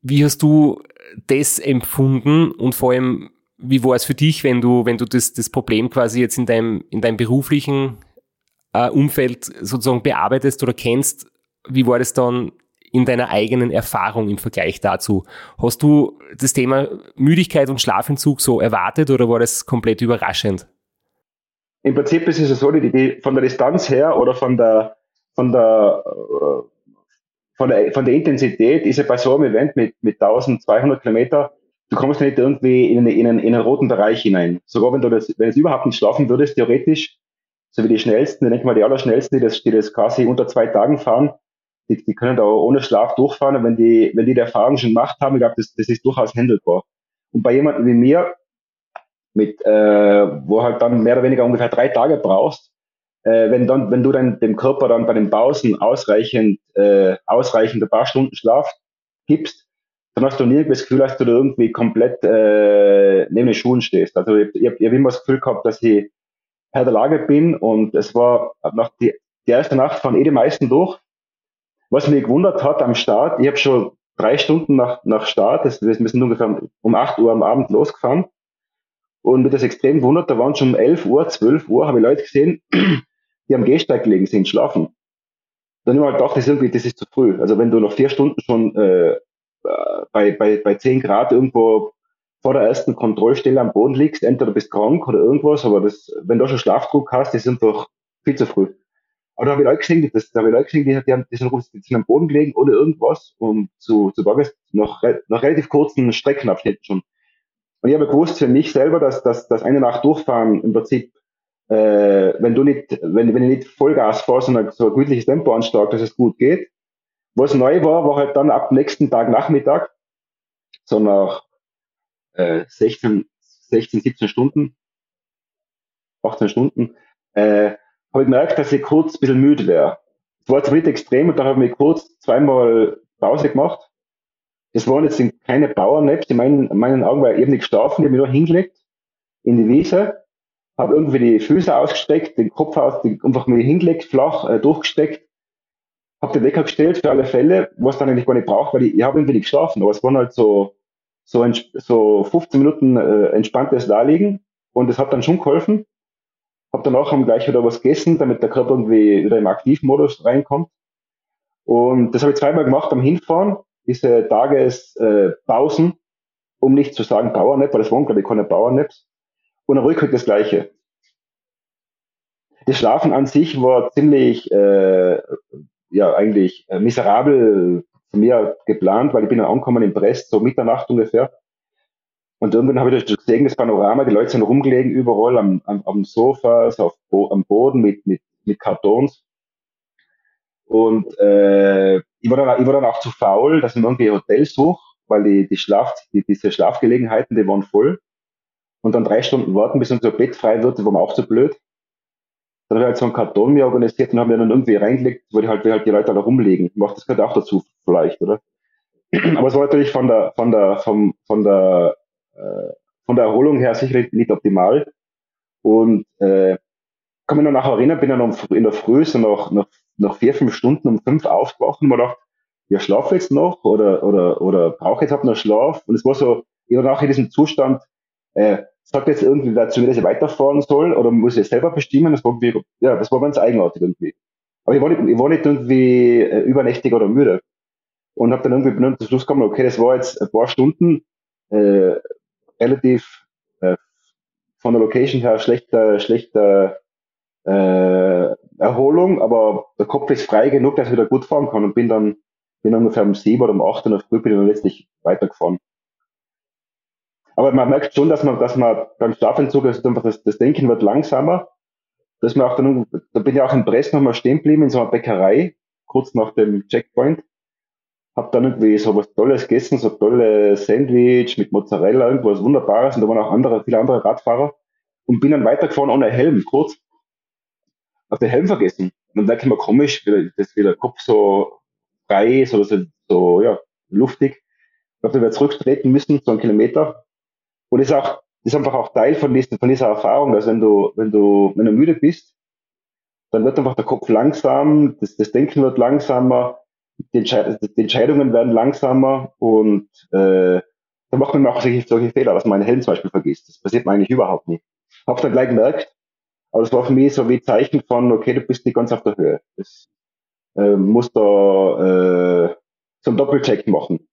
Wie hast du das empfunden und vor allem, wie war es für dich, wenn du, wenn du das, das Problem quasi jetzt in deinem, in deinem beruflichen äh, Umfeld sozusagen bearbeitest oder kennst, wie war das dann in deiner eigenen Erfahrung im Vergleich dazu? Hast du das Thema Müdigkeit und Schlafentzug so erwartet oder war das komplett überraschend? Im Prinzip ist es so, die, die, von der Distanz her oder von der, von der, äh, von der, von der Intensität ist ja bei so einem Event mit, mit 1200 Kilometer, du kommst nicht irgendwie in, in, einen, in einen roten Bereich hinein. Sogar wenn du das, wenn du überhaupt nicht schlafen würdest, theoretisch so wie die schnellsten, ich denke mal die allerschnellsten, die das, die das quasi unter zwei Tagen fahren, die, die können da ohne Schlaf durchfahren. Und wenn die, wenn die die Erfahrung schon gemacht haben, ich glaube, das, das ist durchaus handelbar. Und bei jemandem wie mir, mit, äh, wo halt dann mehr oder weniger ungefähr drei Tage brauchst, äh, wenn dann, wenn du dann dem Körper dann bei den Pausen ausreichend, äh, ausreichend ein paar Stunden Schlaf gibst, dann hast du nie das Gefühl, dass du da irgendwie komplett äh, neben den Schuhen stehst. Also ich, ich, ich habe immer das Gefühl gehabt, dass ich Herr der Lage bin und es war nach die, die erste Nacht von eh die meisten durch. Was mich gewundert hat am Start, ich habe schon drei Stunden nach, nach Start, das, wir sind ungefähr um 8 Uhr am Abend losgefahren Und mir das extrem wundert, da waren schon um 11 Uhr, 12 Uhr, habe ich Leute gesehen, die am Gehsteig gelegen sind, schlafen. Dann habe ich mir halt gedacht, das ist irgendwie, das ist zu früh. Also wenn du noch vier Stunden schon äh, bei, bei, bei 10 Grad irgendwo vor der ersten Kontrollstelle am Boden liegst, entweder bist krank oder irgendwas, aber das, wenn du schon Schlafdruck hast, ist doch viel zu früh. Aber da habe ich Leute gesehen, das, da ich Leute gesehen, die, die, haben, die, sind, die am Boden gelegen ohne irgendwas und zu, zu Tages noch, noch relativ kurzen Streckenabschnitten schon. Und ich habe gewusst für mich selber, dass, dass, dass eine Nacht durchfahren im Prinzip, äh, wenn du nicht, wenn, wenn ich nicht Vollgas fahre, sondern so ein gütliches Tempo ansteigt, dass es gut geht. Was neu war, war halt dann ab nächsten Tag Nachmittag, so nach äh, 16, 16, 17 Stunden, 18 Stunden, äh, habe ich gemerkt, dass ich kurz ein bisschen müde wäre. Es war jetzt nicht extrem und dann habe ich kurz zweimal Pause gemacht. Das waren jetzt keine Powernaps, in meinen, in meinen Augen war ich eben nicht geschlafen, ich habe mich nur hingelegt in die Wiese, habe irgendwie die Füße ausgestreckt, den Kopf aus, einfach mal hingelegt, flach äh, durchgesteckt, habe den Wecker gestellt für alle Fälle, was dann eigentlich gar nicht braucht, weil ich, ich habe irgendwie nicht geschlafen, aber es waren halt so so, so 15 Minuten äh, entspanntes Darlegen und das hat dann schon geholfen. Hab danach haben gleich wieder was gegessen, damit der Körper irgendwie wieder im Aktivmodus reinkommt. Und das habe ich zweimal gemacht am Hinfahren, diese Tagespausen, äh, um nicht zu sagen Powernap, weil das waren glaube ich keine Powernaps. Und am Rückweg das gleiche. Das Schlafen an sich war ziemlich, äh, ja, eigentlich äh, miserabel von mir geplant, weil ich bin dann angekommen in Brest, so Mitternacht ungefähr. Und irgendwann habe ich das gesehen, das Panorama, die Leute sind rumgelegen überall am, am, am Sofa, so auf, am Boden mit, mit, mit Kartons. Und äh, ich, war dann, ich war dann auch zu faul, dass ich mir irgendwie Hotels suche, weil die, die Schlaf, die, diese Schlafgelegenheiten, die waren voll. Und dann drei Stunden warten, bis unser Bett frei wird, war mir auch zu blöd. Dann habe ich halt so einen Karton mir organisiert und habe mir dann irgendwie reingelegt, weil die halt, halt die Leute da rumlegen. Macht das gehört auch dazu, vielleicht, oder? Aber es war natürlich von der, von der, vom, von der, äh, von der Erholung her sicherlich nicht optimal. Und äh, kann mich noch nachher erinnern, bin dann in der Früh so nach, nach, nach vier, fünf Stunden um fünf aufgewacht und mir gedacht, ja, schlafe jetzt noch oder, oder, oder brauche jetzt halt noch Schlaf? Und es war so, ich war nachher in diesem Zustand, äh, sagt jetzt irgendwie dazu, dass ich weiterfahren soll oder muss ich selber bestimmen? Das war irgendwie, ja, das war ganz eigenartig irgendwie. Aber ich war nicht, ich war nicht irgendwie äh, übernächtig oder müde. Und habe dann irgendwie bin zum Schluss gekommen, okay, das war jetzt ein paar Stunden äh, relativ äh, von der Location her schlechter, schlechter äh, Erholung, aber der Kopf ist frei genug, dass ich wieder gut fahren kann und bin dann, bin ungefähr um sieben oder um acht in der Früh bin ich dann letztlich weitergefahren. Aber man merkt schon, dass man, dass man beim Schlafentzug, also das, das Denken wird langsamer. Dass man auch dann, da bin ich auch in Brest nochmal stehen geblieben, in so einer Bäckerei, kurz nach dem Checkpoint. Hab dann irgendwie so was Tolles gegessen, so tolle Sandwich mit Mozzarella, irgendwas Wunderbares. Und da waren auch andere, viele andere Radfahrer. Und bin dann weitergefahren ohne Helm, kurz. Hab den Helm vergessen. Und dann denke ich mir komisch, das wieder Kopf so frei, so, so, so ja, luftig. Ich glaube, da wäre zurücktreten müssen, so einen Kilometer. Und ist auch, ist einfach auch Teil von, diesen, von dieser Erfahrung, dass wenn du, wenn du, wenn du müde bist, dann wird einfach der Kopf langsam, das, das Denken wird langsamer, die, Entscheid die Entscheidungen werden langsamer und äh, da macht man auch solche, solche Fehler, dass man einen Helm zum Beispiel vergisst. Das passiert mir eigentlich überhaupt nicht. Hab's dann gleich gemerkt, aber das war für mich so wie Zeichen von, okay, du bist nicht ganz auf der Höhe. Das äh, musst da äh, so einen Doppelcheck machen.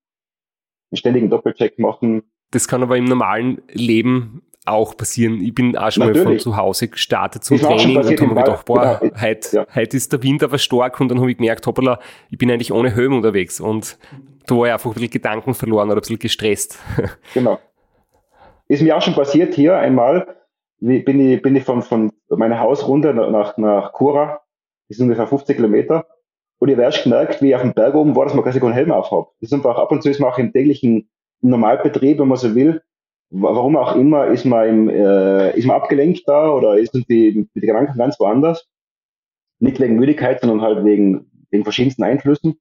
Einen ständigen Doppelcheck machen, das kann aber im normalen Leben auch passieren. Ich bin auch schon Natürlich. mal von zu Hause gestartet zum Training und habe mir gedacht, boah, genau. heute, ja. heute ist der Wind aber stark und dann habe ich gemerkt, hoppala, ich bin eigentlich ohne Helm unterwegs und da war ich einfach ein bisschen Gedanken verloren oder ein bisschen gestresst. Genau. Ist mir auch schon passiert hier einmal, bin ich, bin ich von, von meiner Hausrunde nach, nach Kura, das ist ungefähr 50 Kilometer, und ich habe erst gemerkt, wie ich auf dem Berg oben war, dass man quasi keinen Helm aufhat. Das ist einfach ab und zu ist man auch im täglichen Normalbetrieb, wenn man so will, warum auch immer, ist man, im, äh, ist man abgelenkt da oder ist die, die Gedanken ganz woanders. Nicht wegen Müdigkeit, sondern halt wegen, wegen verschiedensten Einflüssen.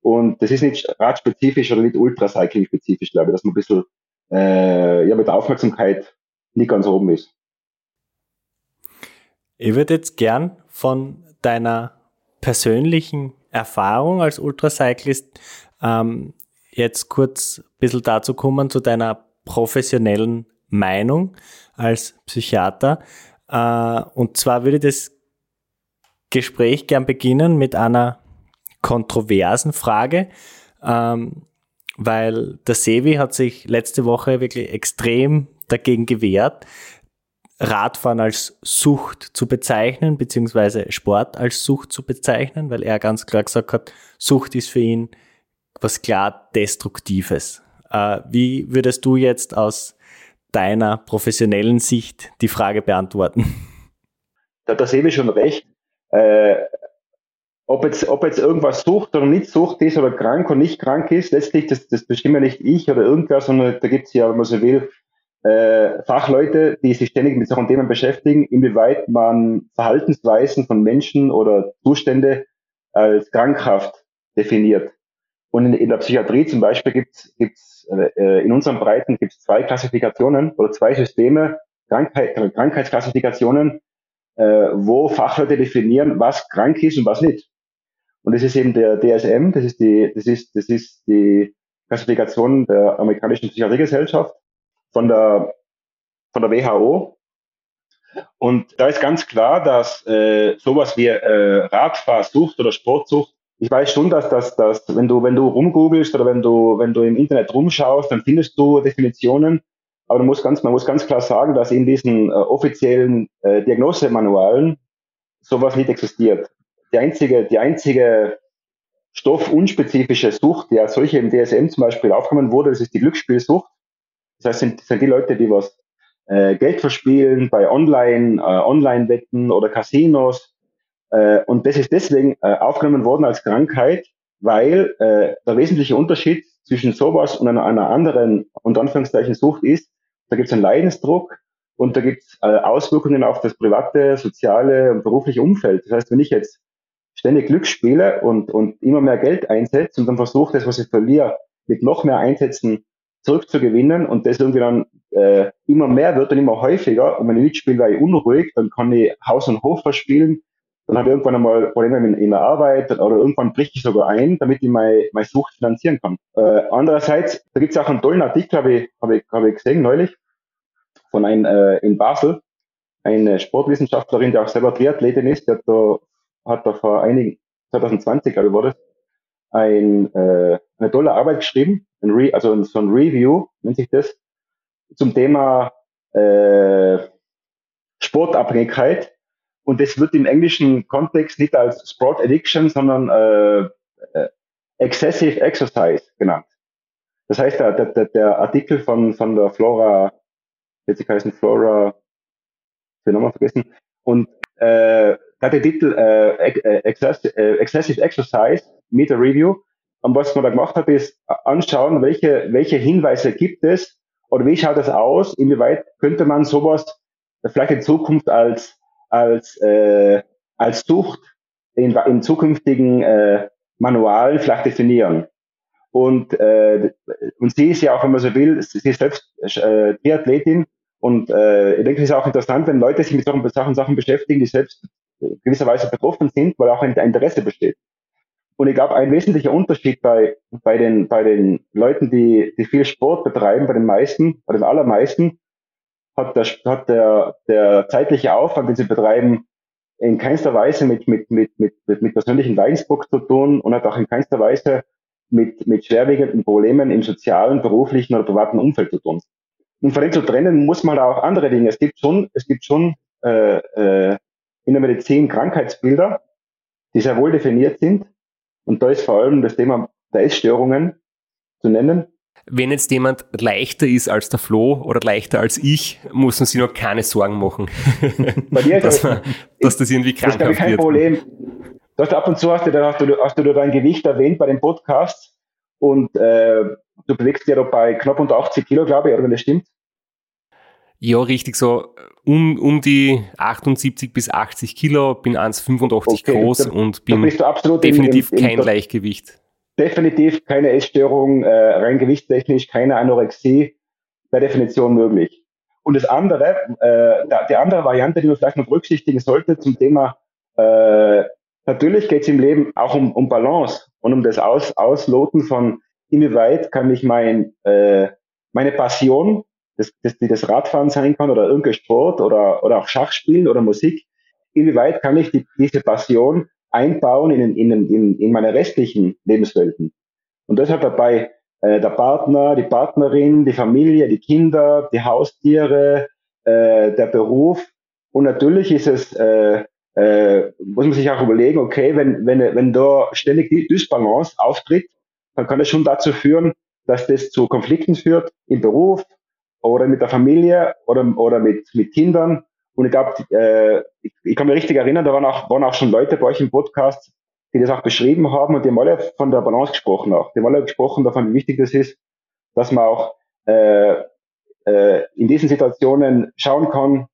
Und das ist nicht radspezifisch oder nicht Ultracycling-spezifisch, glaube ich, dass man ein bisschen äh, ja, mit der Aufmerksamkeit nicht ganz oben ist. Ich würde jetzt gern von deiner persönlichen Erfahrung als Ultracyclist ähm, jetzt kurz ein bisschen dazu kommen zu deiner professionellen Meinung als Psychiater. Äh, und zwar würde ich das Gespräch gern beginnen mit einer kontroversen Frage, ähm, weil der Sevi hat sich letzte Woche wirklich extrem dagegen gewehrt, Radfahren als Sucht zu bezeichnen, beziehungsweise Sport als Sucht zu bezeichnen, weil er ganz klar gesagt hat, Sucht ist für ihn was klar Destruktives. Äh, wie würdest du jetzt aus deiner professionellen Sicht die Frage beantworten? Da, da sehe ich schon recht. Äh, ob jetzt, ob jetzt irgendwas Sucht oder nicht Sucht ist oder krank oder nicht krank ist, letztlich, das, das bestimmt nicht ich oder irgendwer, sondern da gibt es ja, wenn man so will, äh, Fachleute, die sich ständig mit solchen Themen beschäftigen, inwieweit man Verhaltensweisen von Menschen oder Zustände als krankhaft definiert. Und in, in der Psychiatrie zum Beispiel gibt es äh, in unseren Breiten gibt's zwei Klassifikationen oder zwei Systeme, Krankheit, Krankheitsklassifikationen, äh, wo Fachleute definieren, was krank ist und was nicht. Und das ist eben der DSM, das ist die, das ist, das ist die Klassifikation der amerikanischen Psychiatriegesellschaft von der, von der WHO. Und da ist ganz klar, dass äh, sowas wie äh, Radfahrsucht oder Sportsucht, ich weiß schon, dass das, dass, wenn du, wenn du rumgoogelst oder wenn du, wenn du im Internet rumschaust, dann findest du Definitionen. Aber du musst ganz, man muss ganz klar sagen, dass in diesen äh, offiziellen äh, Diagnosemanualen sowas nicht existiert. Die einzige, die einzige stoffunspezifische Sucht, die als solche im DSM zum Beispiel aufgenommen wurde, das ist die Glücksspielsucht. Das heißt, sind, sind die Leute, die was äh, Geld verspielen bei Online, äh, Online-Wetten oder Casinos. Äh, und das ist deswegen äh, aufgenommen worden als Krankheit, weil äh, der wesentliche Unterschied zwischen sowas und einer, einer anderen, unter Anführungszeichen, Sucht ist, da gibt es einen Leidensdruck und da gibt es äh, Auswirkungen auf das private, soziale und berufliche Umfeld. Das heißt, wenn ich jetzt ständig Glück spiele und, und immer mehr Geld einsetze und dann versuche, das, was ich verliere, mit noch mehr Einsätzen zurückzugewinnen und das irgendwie dann äh, immer mehr wird und immer häufiger und wenn ich mitspiele, wäre ich unruhig, dann kann ich Haus und Hof verspielen, dann habe ich irgendwann einmal Probleme in, in der Arbeit oder irgendwann bricht ich sogar ein, damit ich meine, meine Sucht finanzieren kann. Äh, andererseits, da gibt es auch einen tollen Artikel, habe ich, hab ich, hab ich gesehen neulich, von einem äh, in Basel, eine Sportwissenschaftlerin, die auch selber Triathletin ist, die hat da, hat da vor einigen, 2020, glaube ich, war das, ein, äh, eine tolle Arbeit geschrieben, ein Re also so ein Review nennt sich das, zum Thema äh, Sportabhängigkeit. Und das wird im englischen Kontext nicht als Sport Addiction, sondern äh, äh, Excessive Exercise genannt. Das heißt, der, der, der Artikel von, von der Flora, jetzt heißen Flora, habe nochmal vergessen, und äh, hat der Titel äh, äh, äh, Excessive Exercise, Meta Review. Und was man da gemacht hat, ist anschauen, welche, welche Hinweise gibt es oder wie schaut es aus, inwieweit könnte man sowas vielleicht in Zukunft als, als, äh, als Sucht in, in zukünftigen äh, Manualen vielleicht definieren. Und, äh, und sie ist ja auch, wenn man so will, sie ist selbst äh, Triathletin und äh, ich denke, es ist auch interessant, wenn Leute sich mit solchen Sachen, Sachen beschäftigen, die selbst gewisserweise betroffen sind, weil auch ein Interesse besteht. Und ich glaube, ein wesentlicher Unterschied bei, bei, den, bei den Leuten, die, die viel Sport betreiben, bei den meisten, bei den allermeisten, hat der, hat der, der zeitliche Aufwand, den sie betreiben, in keinster Weise mit, mit, mit, mit, mit persönlichen Leidensdruck zu tun und hat auch in keinster Weise mit, mit schwerwiegenden Problemen im sozialen, beruflichen oder privaten Umfeld zu tun. Und von dem zu trennen muss man auch andere Dinge. Es gibt schon, es gibt schon äh, äh, in der Medizin Krankheitsbilder, die sehr wohl definiert sind. Und da ist vor allem das Thema der Essstörungen zu nennen. Wenn jetzt jemand leichter ist als der Flo oder leichter als ich, muss man sich noch keine Sorgen machen, Bei dir dass, man, dass das irgendwie krankhaft wird. Das ist kein wird. Problem. Du hast ab und zu hast du, hast du, hast du dein Gewicht erwähnt bei den Podcasts und äh, du bewegst dich ja bei knapp unter 80 Kilo, glaube ich, oder wenn das stimmt. Ja, richtig so um, um die 78 bis 80 Kilo, bin 1,85 okay, groß da, und bin definitiv im, im, kein im, Leichtgewicht. Definitiv keine Essstörung, äh, rein gewichtstechnisch, keine Anorexie, per Definition möglich. Und das andere, äh, die andere Variante, die man vielleicht noch berücksichtigen sollte zum Thema, äh, natürlich geht es im Leben auch um, um Balance und um das Aus, Ausloten von, inwieweit kann ich mein, äh, meine Passion das, das, die das Radfahren sein kann oder irgendein Sport oder, oder auch Schachspielen oder Musik, inwieweit kann ich die, diese Passion einbauen in, in, in, in meine restlichen Lebenswelten. Und deshalb dabei äh, der Partner, die Partnerin, die Familie, die Kinder, die Haustiere, äh, der Beruf. Und natürlich ist es, äh, äh, muss man sich auch überlegen, okay, wenn, wenn, wenn da ständig die Dysbalance auftritt, dann kann das schon dazu führen, dass das zu Konflikten führt im Beruf oder mit der Familie oder, oder mit, mit Kindern. Und ich glaube, äh, ich, ich kann mich richtig erinnern, da waren auch, waren auch schon Leute bei euch im Podcast, die das auch beschrieben haben und die haben alle von der Balance gesprochen auch. Die haben alle gesprochen davon, wie wichtig das ist, dass man auch äh, äh, in diesen Situationen schauen kann,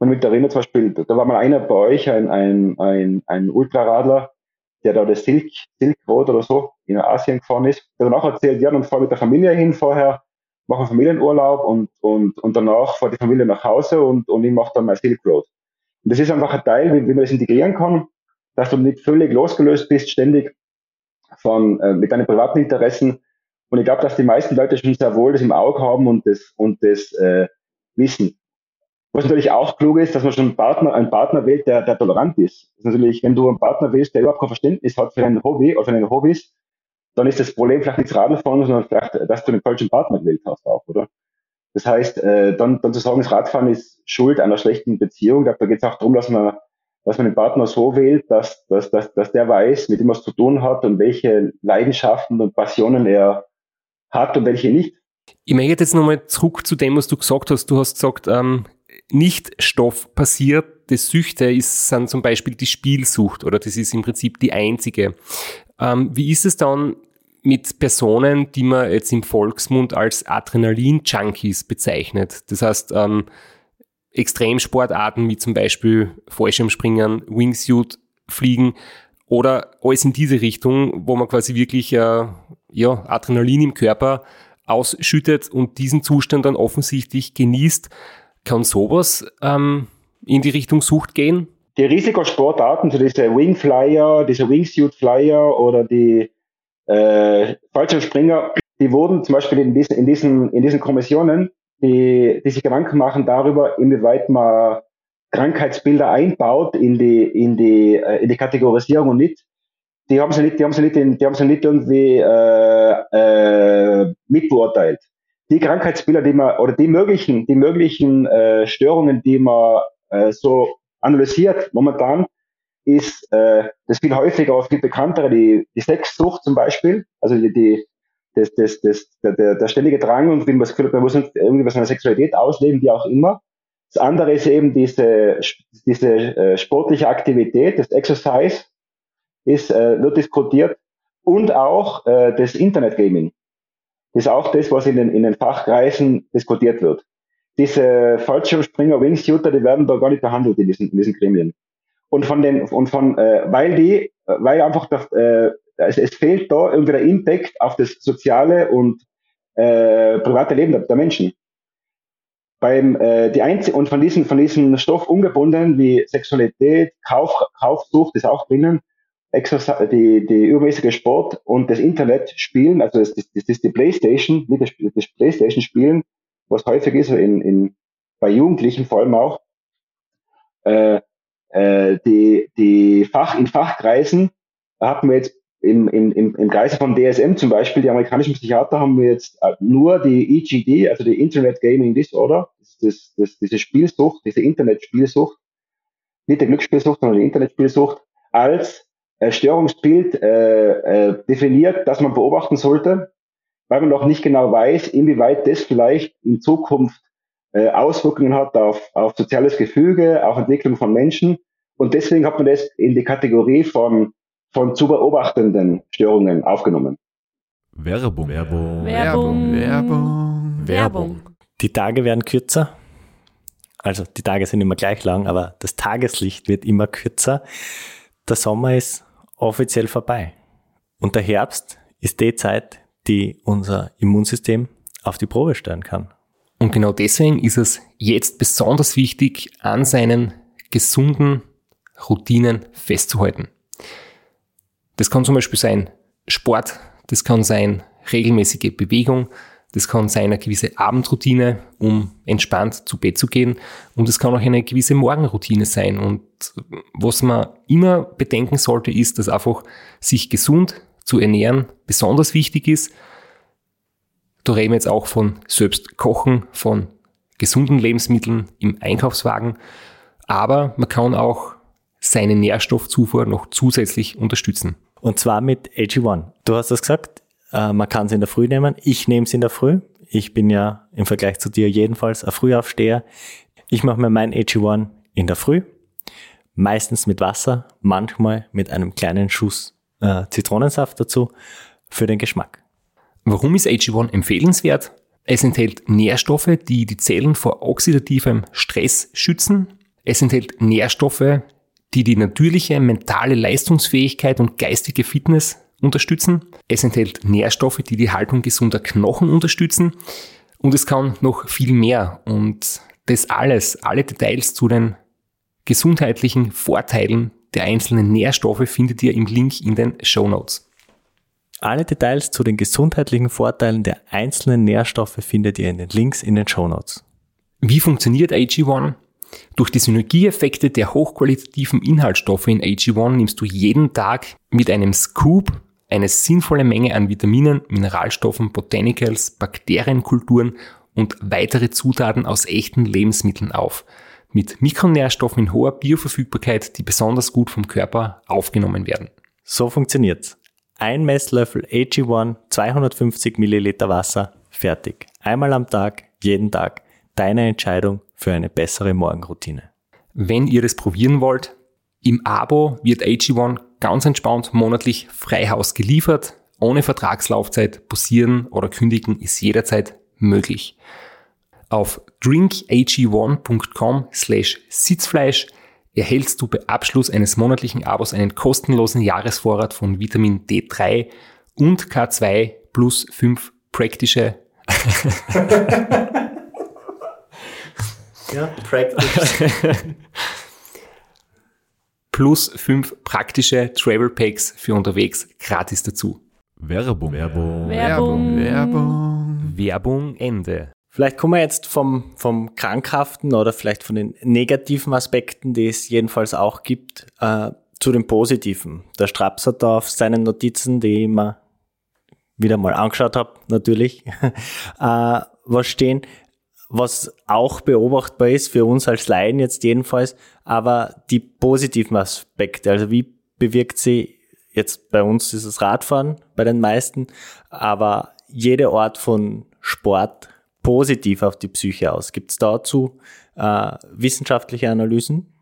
man mit erinnert zum Beispiel, da war mal einer bei euch, ein, ein, ein, ein Ultraradler, der da das Silk, Silk Road oder so in Asien gefahren ist, der dann auch erzählt, ja, dann fahr mit der Familie hin vorher, mache Familienurlaub und, und, und danach fahrt die Familie nach Hause und, und ich mache dann mein Silk Road. Und das ist einfach ein Teil, wie, wie man das integrieren kann, dass du nicht völlig losgelöst bist, ständig von, äh, mit deinen privaten Interessen. Und ich glaube, dass die meisten Leute schon sehr wohl das im Auge haben und das, und das äh, wissen. Was natürlich auch klug ist, dass man schon einen Partner, einen Partner wählt, der, der tolerant ist. Das ist natürlich, wenn du einen Partner wählst, der überhaupt kein Verständnis hat für dein Hobby oder für deine Hobbys, dann ist das Problem vielleicht nicht das Radfahren, sondern vielleicht, dass du den falschen Partner gewählt hast auch, oder? Das heißt, äh, dann, dann zu sagen, das Radfahren ist Schuld einer schlechten Beziehung, da geht es auch darum, dass man, dass man den Partner so wählt, dass, dass, dass, dass der weiß, mit dem was zu tun hat und welche Leidenschaften und Passionen er hat und welche nicht. Ich möchte jetzt nochmal zurück zu dem, was du gesagt hast. Du hast gesagt, ähm, nicht Stoff passiert, das Süchte ist, sind zum Beispiel die Spielsucht oder das ist im Prinzip die einzige. Ähm, wie ist es dann mit Personen, die man jetzt im Volksmund als Adrenalin-Junkies bezeichnet? Das heißt, ähm, Extremsportarten wie zum Beispiel Fallschirmspringen, Wingsuit, Fliegen oder alles in diese Richtung, wo man quasi wirklich äh, ja, Adrenalin im Körper ausschüttet und diesen Zustand dann offensichtlich genießt. Kann sowas ähm, in die Richtung Sucht gehen? Die Risikosportarten, so diese Wingflyer, diese Wingsuit-Flyer oder die äh, Fallschirmspringer, die wurden zum Beispiel in diesen, in diesen, in diesen Kommissionen, die, die sich Gedanken machen darüber, inwieweit man Krankheitsbilder einbaut in die, in die, äh, in die Kategorisierung und nicht. Die haben sie nicht, die haben sie nicht, in, die haben sie nicht irgendwie äh, äh, mitbeurteilt die Krankheitsbilder, die man oder die möglichen, die möglichen äh, Störungen, die man äh, so analysiert momentan, ist äh, das viel häufiger, auch viel bekanntere, die, die Sexsucht zum Beispiel, also die, die das, das, das, der, der, der ständige Drang und wie man das Gefühl hat, man muss irgendwie was seiner Sexualität ausleben, wie auch immer. Das andere ist eben diese, diese äh, sportliche Aktivität, das Exercise, ist, äh, wird diskutiert und auch äh, das Internet-Gaming ist auch das, was in den, in den Fachkreisen diskutiert wird. Diese Fallschirmspringer, Wingsuiter, die werden da gar nicht behandelt in diesen, in diesen Gremien. Und von den, und von, äh, weil die, weil einfach das, äh, es, es fehlt da irgendwie der Impact auf das soziale und äh, private Leben der, der Menschen. Beim, äh, die einzige, und von diesen, von diesen Stoff ungebunden wie Sexualität, Kauf, Kaufsucht ist auch drinnen, Exercise, die, die übermäßige Sport und das Internet spielen, also das, das, das ist die Playstation, nicht das, das Playstation spielen, was häufig ist, in, in, bei Jugendlichen vor allem auch, äh, äh, die, die Fach, in Fachkreisen haben wir jetzt im, im, im, im Kreise von DSM zum Beispiel, die amerikanischen Psychiater haben wir jetzt äh, nur die EGD, also die Internet Gaming Disorder, das, das, diese Spielsucht, diese Internetspielsucht, nicht die Glücksspielsucht, sondern die Internetspielsucht, als äh, Störungsbild äh, äh, definiert, das man beobachten sollte, weil man noch nicht genau weiß, inwieweit das vielleicht in Zukunft äh, Auswirkungen hat auf, auf soziales Gefüge, auf Entwicklung von Menschen. Und deswegen hat man das in die Kategorie von, von zu beobachtenden Störungen aufgenommen. Werbung. Werbung. Werbung. Werbung. Werbung. Die Tage werden kürzer. Also die Tage sind immer gleich lang, aber das Tageslicht wird immer kürzer. Der Sommer ist offiziell vorbei. Und der Herbst ist die Zeit, die unser Immunsystem auf die Probe stellen kann. Und genau deswegen ist es jetzt besonders wichtig, an seinen gesunden Routinen festzuhalten. Das kann zum Beispiel sein Sport, das kann sein regelmäßige Bewegung, Das kann sein eine gewisse Abendroutine, um entspannt zu Bett zu gehen. Und es kann auch eine gewisse Morgenroutine sein. Und was man immer bedenken sollte, ist, dass einfach sich gesund zu ernähren besonders wichtig ist. Da reden wir jetzt auch von selbst kochen, von gesunden Lebensmitteln im Einkaufswagen. Aber man kann auch seine Nährstoffzufuhr noch zusätzlich unterstützen. Und zwar mit AG1. Du hast das gesagt, äh, man kann es in der Früh nehmen. Ich nehme es in der Früh. Ich bin ja im Vergleich zu dir jedenfalls ein Frühaufsteher. Ich mache mir mein AG1 in der Früh. Meistens mit Wasser, manchmal mit einem kleinen Schuss äh, Zitronensaft dazu für den Geschmack. Warum ist AG1 empfehlenswert? Es enthält Nährstoffe, die die Zellen vor oxidativem Stress schützen. Es enthält Nährstoffe, die die natürliche mentale Leistungsfähigkeit und geistige Fitness unterstützen. Es enthält Nährstoffe, die die Haltung gesunder Knochen unterstützen. Und es kann noch viel mehr. Und das alles, alle Details zu den gesundheitlichen Vorteilen der einzelnen Nährstoffe findet ihr im Link in den Show Notes. Alle Details zu den gesundheitlichen Vorteilen der einzelnen Nährstoffe findet ihr in den Links in den Show Notes. Wie funktioniert AG1? Durch die Synergieeffekte der hochqualitativen Inhaltsstoffe in AG1 nimmst du jeden Tag mit einem Scoop eine sinnvolle Menge an Vitaminen, Mineralstoffen, Botanicals, Bakterienkulturen und weitere Zutaten aus echten Lebensmitteln auf. Mit Mikronährstoffen in hoher Bioverfügbarkeit, die besonders gut vom Körper aufgenommen werden. So funktioniert's. Ein Messlöffel AG1, 250 Milliliter Wasser, fertig. Einmal am Tag, jeden Tag. Deine Entscheidung für eine bessere Morgenroutine. Wenn ihr das probieren wollt, im Abo wird AG1 ganz entspannt monatlich Freihaus geliefert. Ohne Vertragslaufzeit posieren oder kündigen ist jederzeit möglich. Auf drinkag1.com slash Sitzfleisch erhältst du bei Abschluss eines monatlichen Abos einen kostenlosen Jahresvorrat von Vitamin D3 und K2 plus 5 praktische ja, praktisch. plus 5 praktische Travel Packs für unterwegs gratis dazu. Werbung. Werbung. Werbung. Werbung. Werbung Ende. Vielleicht kommen wir jetzt vom, vom Krankhaften oder vielleicht von den negativen Aspekten, die es jedenfalls auch gibt, äh, zu den positiven. Der Straps hat da auf seinen Notizen, die ich mir wieder mal angeschaut habe, natürlich, äh, was stehen, was auch beobachtbar ist für uns als Laien jetzt jedenfalls, aber die positiven Aspekte, also wie bewirkt sie jetzt bei uns ist es Radfahren bei den meisten, aber jede Art von Sport positiv auf die Psyche aus. Gibt es dazu äh, wissenschaftliche Analysen?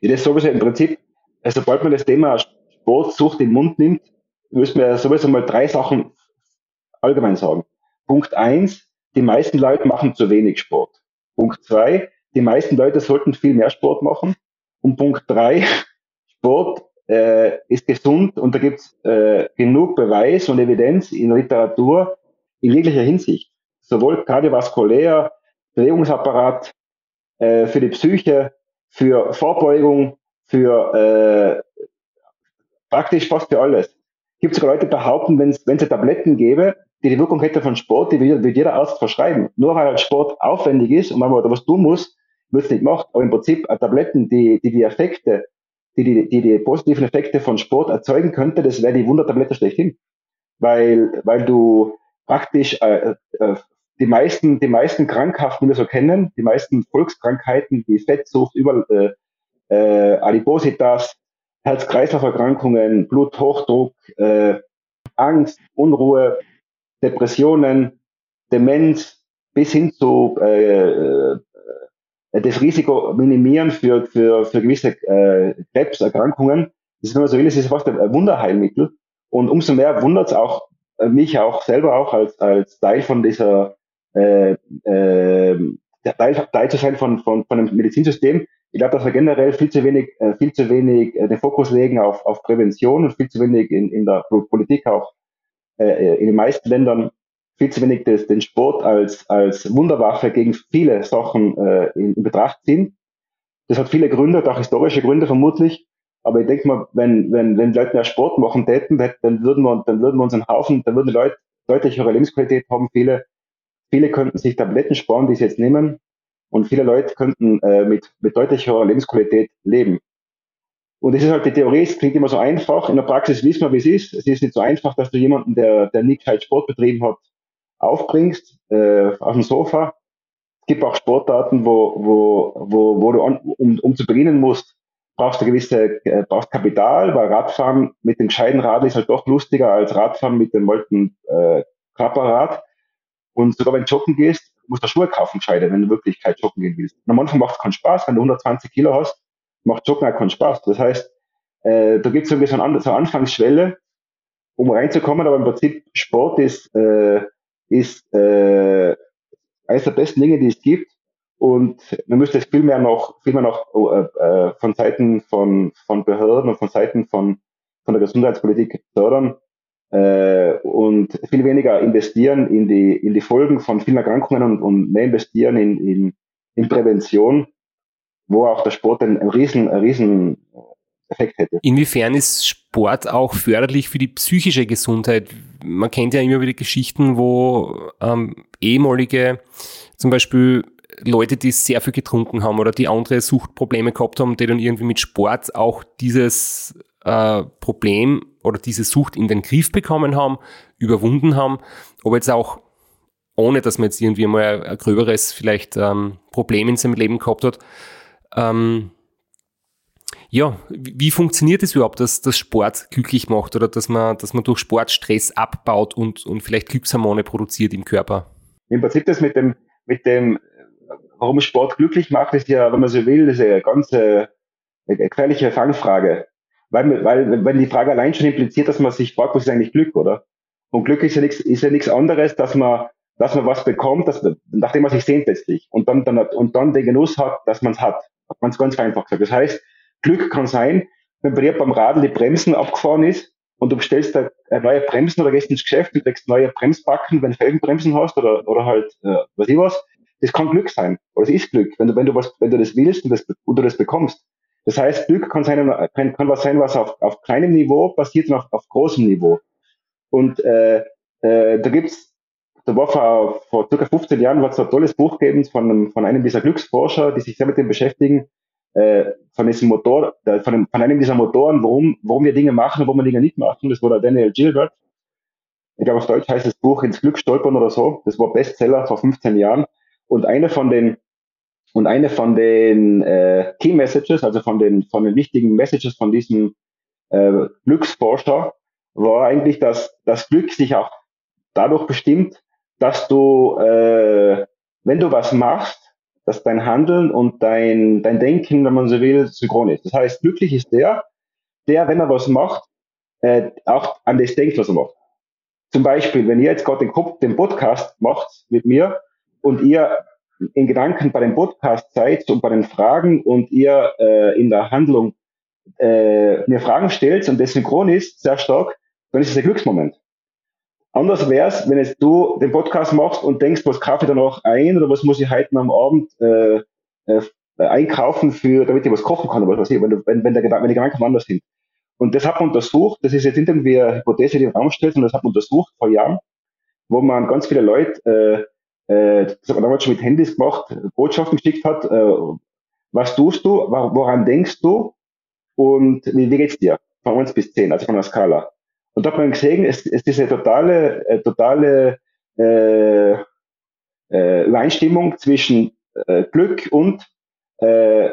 Ja, das ist sowieso im Prinzip, also sobald man das Thema Sportsucht in den Mund nimmt, müssen wir sowieso mal drei Sachen allgemein sagen. Punkt eins, die meisten Leute machen zu wenig Sport. Punkt zwei, die meisten Leute sollten viel mehr Sport machen. Und Punkt drei, Sport äh, ist gesund und da gibt es äh, genug Beweis und Evidenz in Literatur, in jeglicher Hinsicht. Sowohl kardiovaskulär, Bewegungsapparat, äh, für die Psyche, für Vorbeugung, für äh, praktisch fast für alles. Gibt sogar Leute, die behaupten, wenn es Tabletten gäbe, die die Wirkung hätte von Sport, die wird jeder Arzt verschreiben. Nur weil halt Sport aufwendig ist und man was tun muss, wird es nicht gemacht. Aber im Prinzip Tabletten, die, die die Effekte, die die, die die positiven Effekte von Sport erzeugen könnte, das wäre die Wundertablette schlechthin. Weil, weil du praktisch äh, äh, die meisten, die meisten Krankhaften, die wir so kennen, die meisten Volkskrankheiten wie Fettsucht, über äh, äh, Adipositas, Herz-Kreislauf-Erkrankungen, Bluthochdruck, äh, Angst, Unruhe, Depressionen, Demenz bis hin zu äh, äh, das Risiko minimieren für, für, für gewisse äh, Krebserkrankungen. Das ist, wenn man so will, das ist fast ein Wunderheilmittel. Und umso mehr wundert es auch äh, mich auch selber auch als, als Teil von dieser äh, äh, Teil, Teil zu sein von, von, von einem Medizinsystem. Ich glaube, dass wir generell viel zu wenig, äh, viel zu wenig äh, den Fokus legen auf, auf Prävention und viel zu wenig in, in der Politik auch äh, in den meisten Ländern viel zu wenig das, den Sport als, als Wunderwaffe gegen viele Sachen äh, in, in Betracht ziehen. Das hat viele Gründe, auch historische Gründe vermutlich. Aber ich denke mal, wenn, wenn, wenn Leute mehr Sport machen täten, dann würden wir, dann würden wir uns einen Haufen, dann würden Leute deutlich höhere Lebensqualität haben. Viele, viele könnten sich Tabletten sparen, die sie jetzt nehmen. Und viele Leute könnten äh, mit, mit deutlich höherer Lebensqualität leben. Und es ist halt die Theorie, es klingt immer so einfach. In der Praxis wissen wir, wie es ist. Es ist nicht so einfach, dass du jemanden, der, der nicht halt Sport betrieben hat, aufbringst, äh, auf dem Sofa. Es gibt auch Sportarten, wo, wo, wo, wo du, an, um, um zu beginnen musst, brauchst du gewisse, äh, brauchst Kapital, weil Radfahren mit dem gescheiten Rad ist halt doch lustiger als Radfahren mit dem alten äh, Körperrad. Und sogar wenn du joggen gehst, musst du Schuhe kaufen, gescheiter, wenn du wirklich kein joggen gehen willst. Und am Anfang macht es keinen Spaß, wenn du 120 Kilo hast, macht Joggen auch keinen Spaß. Das heißt, äh, da gibt es irgendwie so eine, so eine Anfangsschwelle, um reinzukommen, aber im Prinzip Sport ist, äh, ist äh, eines der besten Dinge, die es gibt. Und man müsste es viel mehr noch, viel mehr noch äh, äh, von Seiten von, von Behörden und von Seiten von, von der Gesundheitspolitik fördern äh, und viel weniger investieren in die, in die Folgen von vielen Erkrankungen und, und mehr investieren in, in, in Prävention wo auch der Sport einen, riesen, riesen Effekt hätte. Inwiefern ist Sport auch förderlich für die psychische Gesundheit? Man kennt ja immer wieder Geschichten, wo ähm, ehemalige, zum Beispiel Leute, die sehr viel getrunken haben oder die andere Suchtprobleme gehabt haben, die dann irgendwie mit Sport auch dieses äh, Problem oder diese Sucht in den Griff bekommen haben, überwunden haben, aber jetzt auch ohne, dass man jetzt irgendwie mal ein gröberes vielleicht ähm, Problem in seinem Leben gehabt hat, ähm, ja, wie funktioniert es überhaupt, dass das Sport glücklich macht oder dass man, dass man durch Sport Stress abbaut und, und vielleicht Glückshormone produziert im Körper? Im Prinzip das mit dem, mit dem, warum Sport glücklich macht, ist ja, wenn man so will, ist ja eine ganz äh, gefährliche Fangfrage. Weil, weil, wenn die Frage allein schon impliziert, dass man sich fragt, was ist eigentlich Glück, oder? Und Glück ist ja nichts, ist ja nichts anderes, dass man, dass man was bekommt, dass, nachdem man sich sehnt letztlich und dann, dann, und dann den Genuss hat, dass man es hat. Ganz, ganz einfach gesagt. Das heißt, Glück kann sein, wenn bei dir beim Radl die Bremsen abgefahren ist und du bestellst da neue Bremsen oder gehst ins Geschäft und kriegst neue Bremsbacken, wenn du Felgenbremsen hast oder, oder halt, äh, was ich was. Das kann Glück sein. Oder es ist Glück, wenn du, wenn du was, wenn du das willst und, das, und du das bekommst. Das heißt, Glück kann sein, kann, kann was sein, was auf, auf kleinem Niveau passiert und auf, auf großem Niveau. Und äh, äh, da gibt's da war vor, vor circa 15 Jahren war es ein tolles Buch gegeben von einem, von einem dieser Glücksforscher, die sich sehr mit dem beschäftigen, äh, von diesem Motor, äh, von, einem, von einem dieser Motoren, warum, warum wir Dinge machen, warum wir Dinge nicht machen. Das war der Daniel Gilbert. Ich glaube, auf Deutsch heißt das Buch ins Glück stolpern oder so. Das war Bestseller vor 15 Jahren. Und eine von den, und eine von den äh, Key Messages, also von den, von den wichtigen Messages von diesem äh, Glücksforscher, war eigentlich, dass das Glück sich auch dadurch bestimmt, dass du, äh, wenn du was machst, dass dein Handeln und dein, dein Denken, wenn man so will, synchron ist. Das heißt, glücklich ist der, der, wenn er was macht, äh, auch an das denkt, was er macht. Zum Beispiel, wenn ihr jetzt gerade den, den Podcast macht mit mir und ihr in Gedanken bei dem Podcast seid und bei den Fragen und ihr äh, in der Handlung äh, mir Fragen stellt und das synchron ist, sehr stark, dann ist es ein Glücksmoment. Anders wäre es, wenn jetzt du den Podcast machst und denkst, was kaufe ich danach ein oder was muss ich heute am Abend äh, äh, einkaufen, für, damit ich was kochen kann oder was weiß ich, wenn, wenn, wenn, der, wenn die Gedanken anders sind. Und das hat man untersucht, das ist jetzt nicht irgendwie eine Hypothese, die im Raum steht, sondern das hat man untersucht vor Jahren, wo man ganz viele Leute, äh, äh, das hat man damals schon mit Handys gemacht, Botschaften geschickt hat, äh, was tust du, woran denkst du und wie, wie geht's dir? Von 1 bis 10, also von der Skala. Und da hat man gesehen, es, ist eine totale, äh, totale äh, äh, Übereinstimmung zwischen äh, Glück und äh,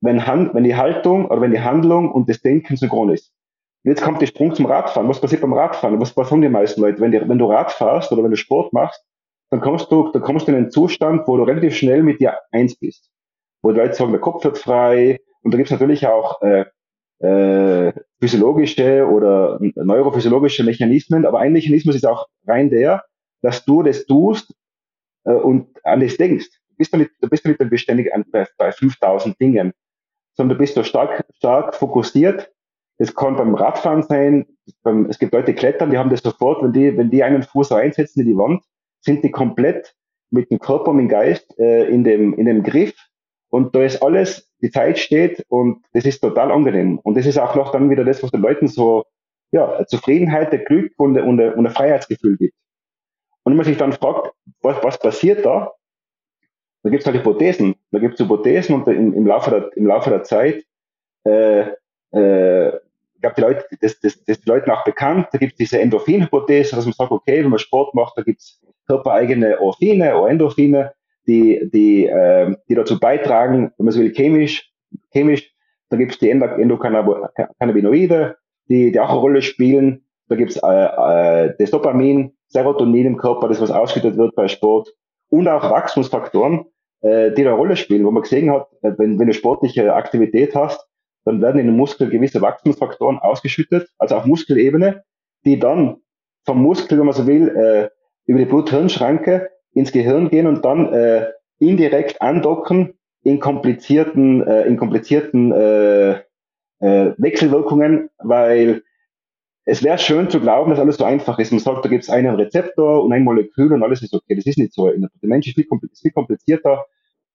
wenn, Hand, wenn die Haltung oder wenn die Handlung und das Denken synchron ist. Und jetzt kommt der Sprung zum Radfahren. Was passiert beim Radfahren? Was, sagen die meisten Leute? Wenn, die, wenn du Rad fährst oder wenn du Sport machst, dann kommst du, dann kommst du in einen Zustand, wo du relativ schnell mit dir eins bist. Wo die Leute sagen, der Kopf wird frei. Und da gibt es natürlich auch äh, äh, physiologische oder neurophysiologische Mechanismen, aber ein Mechanismus ist auch rein der, dass du das tust äh, und an das denkst. Du bist damit, du bist damit beständig an, bei, bei 5000 Dingen, sondern du bist da stark, stark fokussiert. Es kann beim Radfahren sein, beim, es gibt Leute, die klettern, die haben das sofort, wenn die, wenn die einen Fuß reinsetzen in die Wand, sind die komplett mit dem Körper und dem Geist äh, in, dem, in dem Griff und da ist alles, die Zeit steht und das ist total angenehm. Und das ist auch noch dann wieder das, was den Leuten so, ja, Zufriedenheit, der Glück und, und, und ein Freiheitsgefühl gibt. Und wenn man sich dann fragt, was, was passiert da, da gibt es halt Hypothesen. Da gibt es Hypothesen und im, im, Laufe der, im Laufe der Zeit, äh, äh, ich glaube, die Leute, das, das, das ist den Leuten auch bekannt, da gibt es diese Endorphin-Hypothese, dass man sagt, okay, wenn man Sport macht, da gibt es körpereigene Orphine oder Endorphine, die, die, äh, die dazu beitragen, wenn man so will, chemisch, chemisch, da gibt es die Endokannabinoide, die, die auch eine Rolle spielen. Da gibt es äh, äh, das Dopamin, Serotonin im Körper, das was ausgeschüttet wird bei Sport und auch Wachstumsfaktoren, äh, die eine Rolle spielen, wo man gesehen hat, äh, wenn, wenn du sportliche Aktivität hast, dann werden in den Muskeln gewisse Wachstumsfaktoren ausgeschüttet, also auf Muskelebene, die dann vom Muskel, wenn man so will, äh, über die Blut-Hirn-Schranke ins Gehirn gehen und dann äh, indirekt andocken in komplizierten, äh, in komplizierten äh, äh, Wechselwirkungen, weil es wäre schön zu glauben, dass alles so einfach ist. Man sagt, da gibt es einen Rezeptor und ein Molekül und alles ist okay. Das ist nicht so. Der Mensch ist viel komplizierter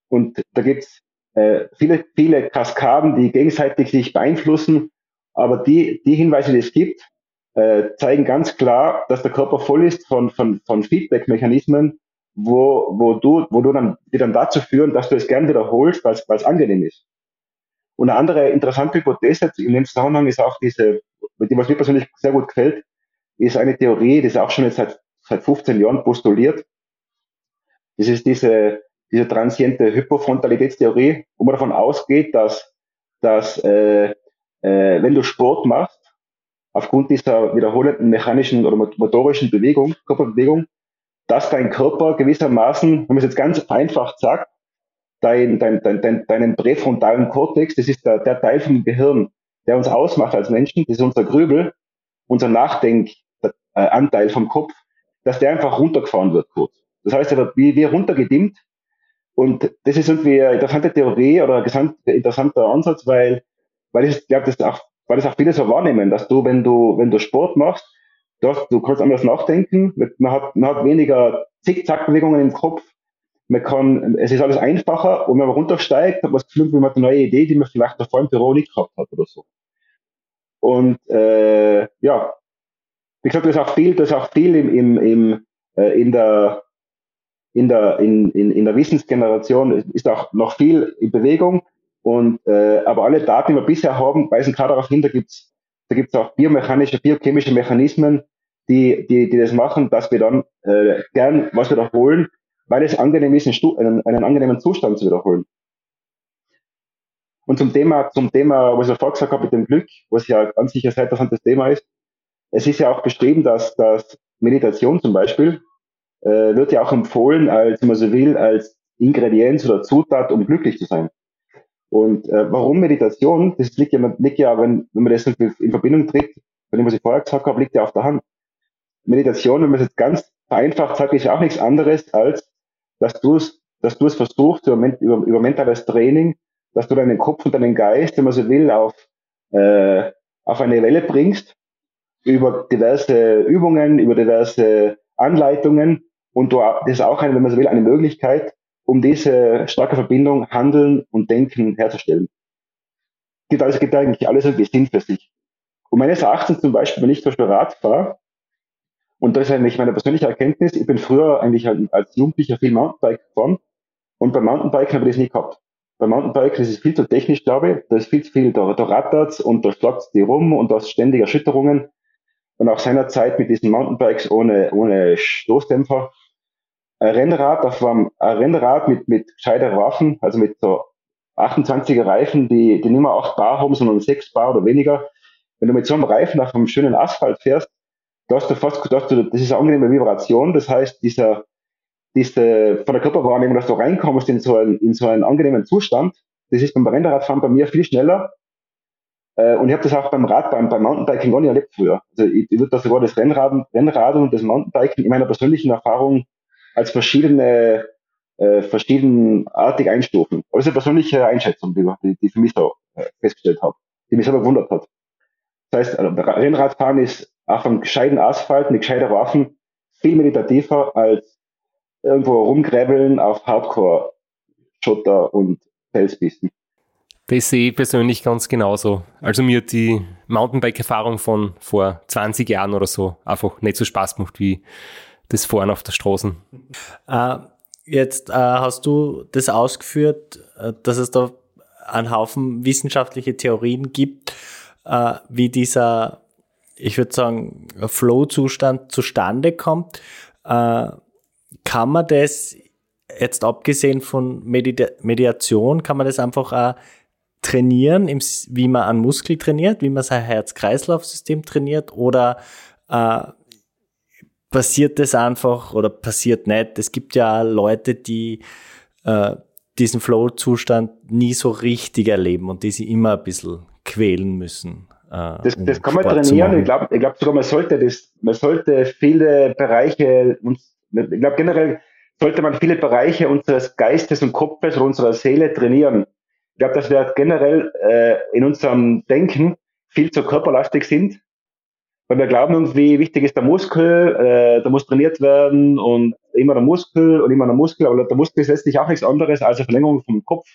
und da gibt es äh, viele, viele Kaskaden, die gegenseitig sich beeinflussen. Aber die, die Hinweise, die es gibt, äh, zeigen ganz klar, dass der Körper voll ist von, von, von Feedback-Mechanismen, wo, wo du, wo du dann, die dann dazu führen, dass du es gern wiederholst, weil es angenehm ist. Und eine andere interessante Hypothese in dem Zusammenhang ist auch diese, die was mir persönlich sehr gut gefällt, ist eine Theorie, die ist auch schon jetzt seit, seit 15 Jahren postuliert. Das ist diese, diese transiente Hypofrontalitätstheorie, wo man davon ausgeht, dass, dass äh, äh, wenn du Sport machst, aufgrund dieser wiederholenden mechanischen oder motorischen Bewegung, Körperbewegung, dass dein Körper gewissermaßen, wenn man es jetzt ganz einfach sagt, dein, dein, dein, dein, deinen präfrontalen Kortex, das ist der, der Teil vom Gehirn, der uns ausmacht als Menschen, das ist unser Grübel, unser Nachdenkanteil vom Kopf, dass der einfach runtergefahren wird kurz. Das heißt, er wird wie, wie runtergedimmt. Und das ist irgendwie eine interessante Theorie oder ein interessanter Ansatz, weil, weil ich glaube, das auch, weil das auch viele so wahrnehmen, dass du, wenn du, wenn du Sport machst, du, hast, du kannst anders nachdenken, man hat, man hat weniger Zickzackbewegungen im Kopf, man kann, es ist alles einfacher und wenn man runtersteigt, hat man das Gefühl, man hat eine neue Idee, die man vielleicht davor im Büro nicht gehabt hat oder so. Und äh, ja, wie gesagt, das ist auch viel, das ist auch viel im, im, im, äh, in der in der in, in, in der Wissensgeneration ist auch noch viel in Bewegung und äh, aber alle Daten, die wir bisher haben, weisen klar darauf hin, da gibt's da gibt's auch biomechanische, biochemische Mechanismen, die, die, die das machen, dass wir dann äh, gern was wiederholen, weil es angenehm ist, einen, einen angenehmen Zustand zu wiederholen. Und zum Thema, zum Thema, was ich vorher gesagt habe mit dem Glück, was ja ganz sicher ein sehr interessantes Thema ist. Es ist ja auch beschrieben, dass, dass Meditation zum Beispiel äh, wird ja auch empfohlen, als, wenn man so will, als Ingredienz oder Zutat, um glücklich zu sein. Und äh, warum Meditation? Das liegt ja, liegt ja wenn, wenn man das in Verbindung tritt, von dem, was ich vorher gesagt habe, liegt ja auf der Hand. Meditation, wenn man es jetzt ganz vereinfacht sagt, ist ja auch nichts anderes, als dass du es dass du es versuchst über, über, über mentales Training, dass du deinen Kopf und deinen Geist, wenn man so will, auf, äh, auf eine Welle bringst, über diverse Übungen, über diverse Anleitungen und du, das ist auch eine, wenn man so will, eine Möglichkeit, um diese starke Verbindung Handeln und Denken herzustellen. Es gibt, alles, gibt eigentlich alles irgendwie Sinn für sich. Und meines Erachtens zum Beispiel, wenn ich zum Beispiel Rad fahre, und das ist eigentlich meine persönliche Erkenntnis. Ich bin früher eigentlich halt als Jugendlicher viel Mountainbike gefahren. Und beim Mountainbiken habe ich das nie gehabt. Beim Mountainbike das ist viel zu technisch, glaube ich. Da ist viel zu viel, da, da rattert's und da schlagt's die rum und da ist ständig Erschütterungen. Und auch seinerzeit mit diesen Mountainbikes ohne, ohne Stoßdämpfer. Rennrad, das war ein Rennrad mit, mit gescheiter Waffen, also mit so 28er Reifen, die, die nicht mehr 8 Bar haben, sondern 6 Bar oder weniger. Wenn du mit so einem Reifen auf einem schönen Asphalt fährst, da hast du fast, du, das ist eine angenehme Vibration, das heißt, dieser, diese, von der Körperwahrnehmung, dass du reinkommst in so einen, in so einen angenehmen Zustand, das ist beim Rennradfahren bei mir viel schneller. Äh, und ich habe das auch beim Rad, beim, Mountainbiking gar nicht erlebt früher. Also ich, ich würde da sogar das Rennrad, Rennrad und das Mountainbiking in meiner persönlichen Erfahrung als verschiedene, äh, verschiedenartig einstufen. Aber das ist eine persönliche Einschätzung, die, die, für mich so äh, festgestellt habe, die mich selber gewundert hat. Das heißt, also Rennradfahren ist auf einem gescheiten Asphalt mit gescheiter Waffen viel meditativer als irgendwo rumgräbeln auf Hardcore-Schotter und Felspisten. Das sehe ich persönlich ganz genauso. Also mir hat die Mountainbike-Erfahrung von vor 20 Jahren oder so einfach nicht so Spaß gemacht wie das Fahren auf der Straße. Äh, jetzt äh, hast du das ausgeführt, äh, dass es da einen Haufen wissenschaftliche Theorien gibt, äh, wie dieser, ich würde sagen, Flow-Zustand zustande kommt. Äh, kann man das jetzt abgesehen von Medi Mediation, kann man das einfach auch trainieren, wie man einen Muskel trainiert, wie man sein Herz-Kreislauf-System trainiert oder äh, passiert das einfach oder passiert nicht? Es gibt ja Leute, die äh, diesen Flow-Zustand nie so richtig erleben und die sie immer ein bisschen quälen müssen. Äh, das, um das kann man Sport trainieren. Ich glaube ich glaub sogar, man sollte das, man sollte viele Bereiche, uns, ich glaube generell sollte man viele Bereiche unseres Geistes und Kopfes oder unserer Seele trainieren. Ich glaube, dass wir generell äh, in unserem Denken viel zu körperlastig sind, weil wir glauben irgendwie, wichtig ist der Muskel, äh, der muss trainiert werden und immer der Muskel und immer der Muskel, aber der Muskel ist letztlich auch nichts anderes als eine Verlängerung vom Kopf,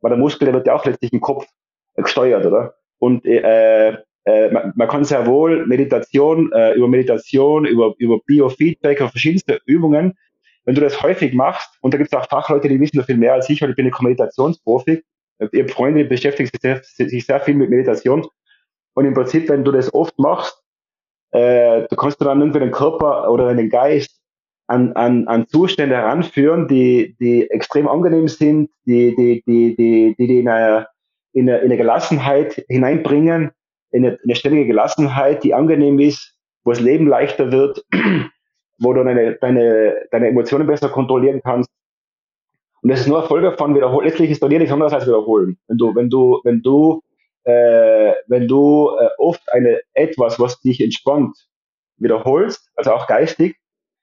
weil der Muskel, der wird ja auch letztlich im Kopf gesteuert, oder? Und äh, äh, man, man kann sehr wohl Meditation, äh, über Meditation, über, über Biofeedback, über verschiedenste Übungen wenn du das häufig machst, und da gibt es auch Fachleute, die wissen da viel mehr als ich, weil ich bin ein Meditationsprofi, ich habe Freunde, die sich sehr, sich sehr viel mit Meditation. Und im Prinzip, wenn du das oft machst, äh, du kannst dann irgendwie den Körper oder den Geist an, an, an Zustände heranführen, die, die extrem angenehm sind, die, die, die, die, die, die in, eine, in, eine, in eine Gelassenheit hineinbringen, in eine, in eine ständige Gelassenheit, die angenehm ist, wo das Leben leichter wird, wo du deine, deine, deine Emotionen besser kontrollieren kannst. Und das ist nur eine Folge von Wiederholen. Letztlich ist da nichts anderes als Wiederholen. Wenn du, wenn du, wenn du, äh, wenn du äh, oft eine etwas, was dich entspannt, wiederholst, also auch geistig,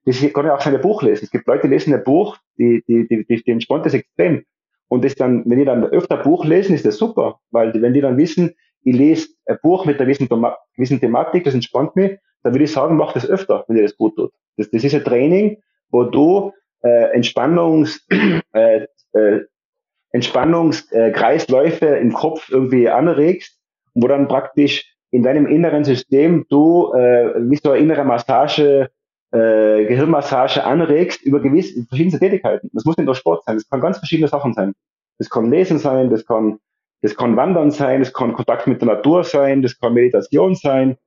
das kann ja auch sein Buch lesen. Es gibt Leute, die lesen ein Buch, die, die, die, die, die entspannt das extrem. Und das dann, wenn die dann öfter Buch lesen, ist das super, weil wenn die dann wissen, ich lese ein Buch mit einer gewissen, gewissen Thematik, das entspannt mich, dann würde ich sagen, mach das öfter, wenn dir das gut tut. Das, das ist ein Training, wo du äh, Entspannungs, äh, äh, Entspannungskreisläufe im Kopf irgendwie anregst, wo dann praktisch in deinem inneren System du äh, wie so eine innere Massage, äh, Gehirnmassage anregst über gewisse verschiedene Tätigkeiten. Das muss nicht nur Sport sein, das kann ganz verschiedene Sachen sein. Das kann Lesen sein, das kann, das kann Wandern sein, das kann Kontakt mit der Natur sein, das kann Meditation sein,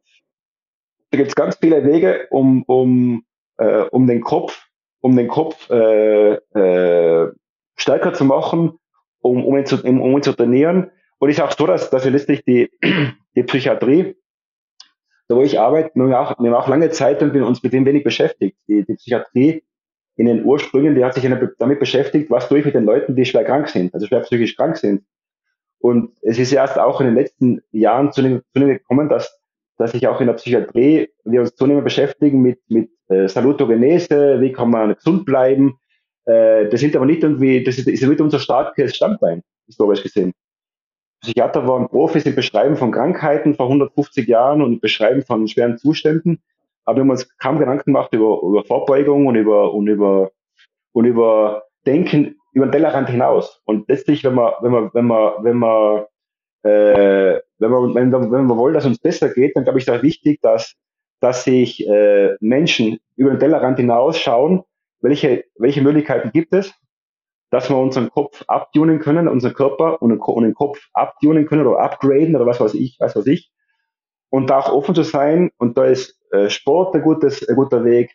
da gibt es ganz viele Wege, um, um, äh, um den Kopf, um den Kopf äh, äh, stärker zu machen, um, um, ihn zu, um, um ihn zu trainieren. Und ist auch so, dass, dass wir letztlich die, die Psychiatrie, da wo ich arbeite, wir haben auch, wir haben auch lange Zeit und uns mit dem wenig beschäftigt. Die, die Psychiatrie in den Ursprüngen, die hat sich damit beschäftigt, was tue ich mit den Leuten, die schwer krank sind, also schwer psychisch krank sind. Und es ist erst auch in den letzten Jahren zu dem, zu dem gekommen, dass dass sich auch in der Psychiatrie wir uns zunehmend beschäftigen mit, mit äh, Salutogenese, wie kann man gesund bleiben. Äh, das sind aber nicht irgendwie, das ist, ist nicht unser starkes Standbein, historisch gesehen. Psychiater waren Profis im Beschreiben von Krankheiten vor 150 Jahren und im Beschreiben von schweren Zuständen. Aber wir haben uns kaum Gedanken gemacht über, über Vorbeugung und über, und über, und über Denken über den Tellerrand hinaus. Und letztlich, wenn man, wenn man, wenn man, wenn man äh, wenn, wir, wenn, wir, wenn wir wollen, dass uns besser geht, dann glaube ich, ist auch wichtig, dass, dass sich äh, Menschen über den Tellerrand hinausschauen, welche, welche Möglichkeiten gibt es, dass wir unseren Kopf abtunen können, unseren Körper und den Kopf abtunen können oder upgraden oder was weiß ich, was weiß ich. Und da auch offen zu sein. Und da ist äh, Sport ein, gutes, ein guter Weg,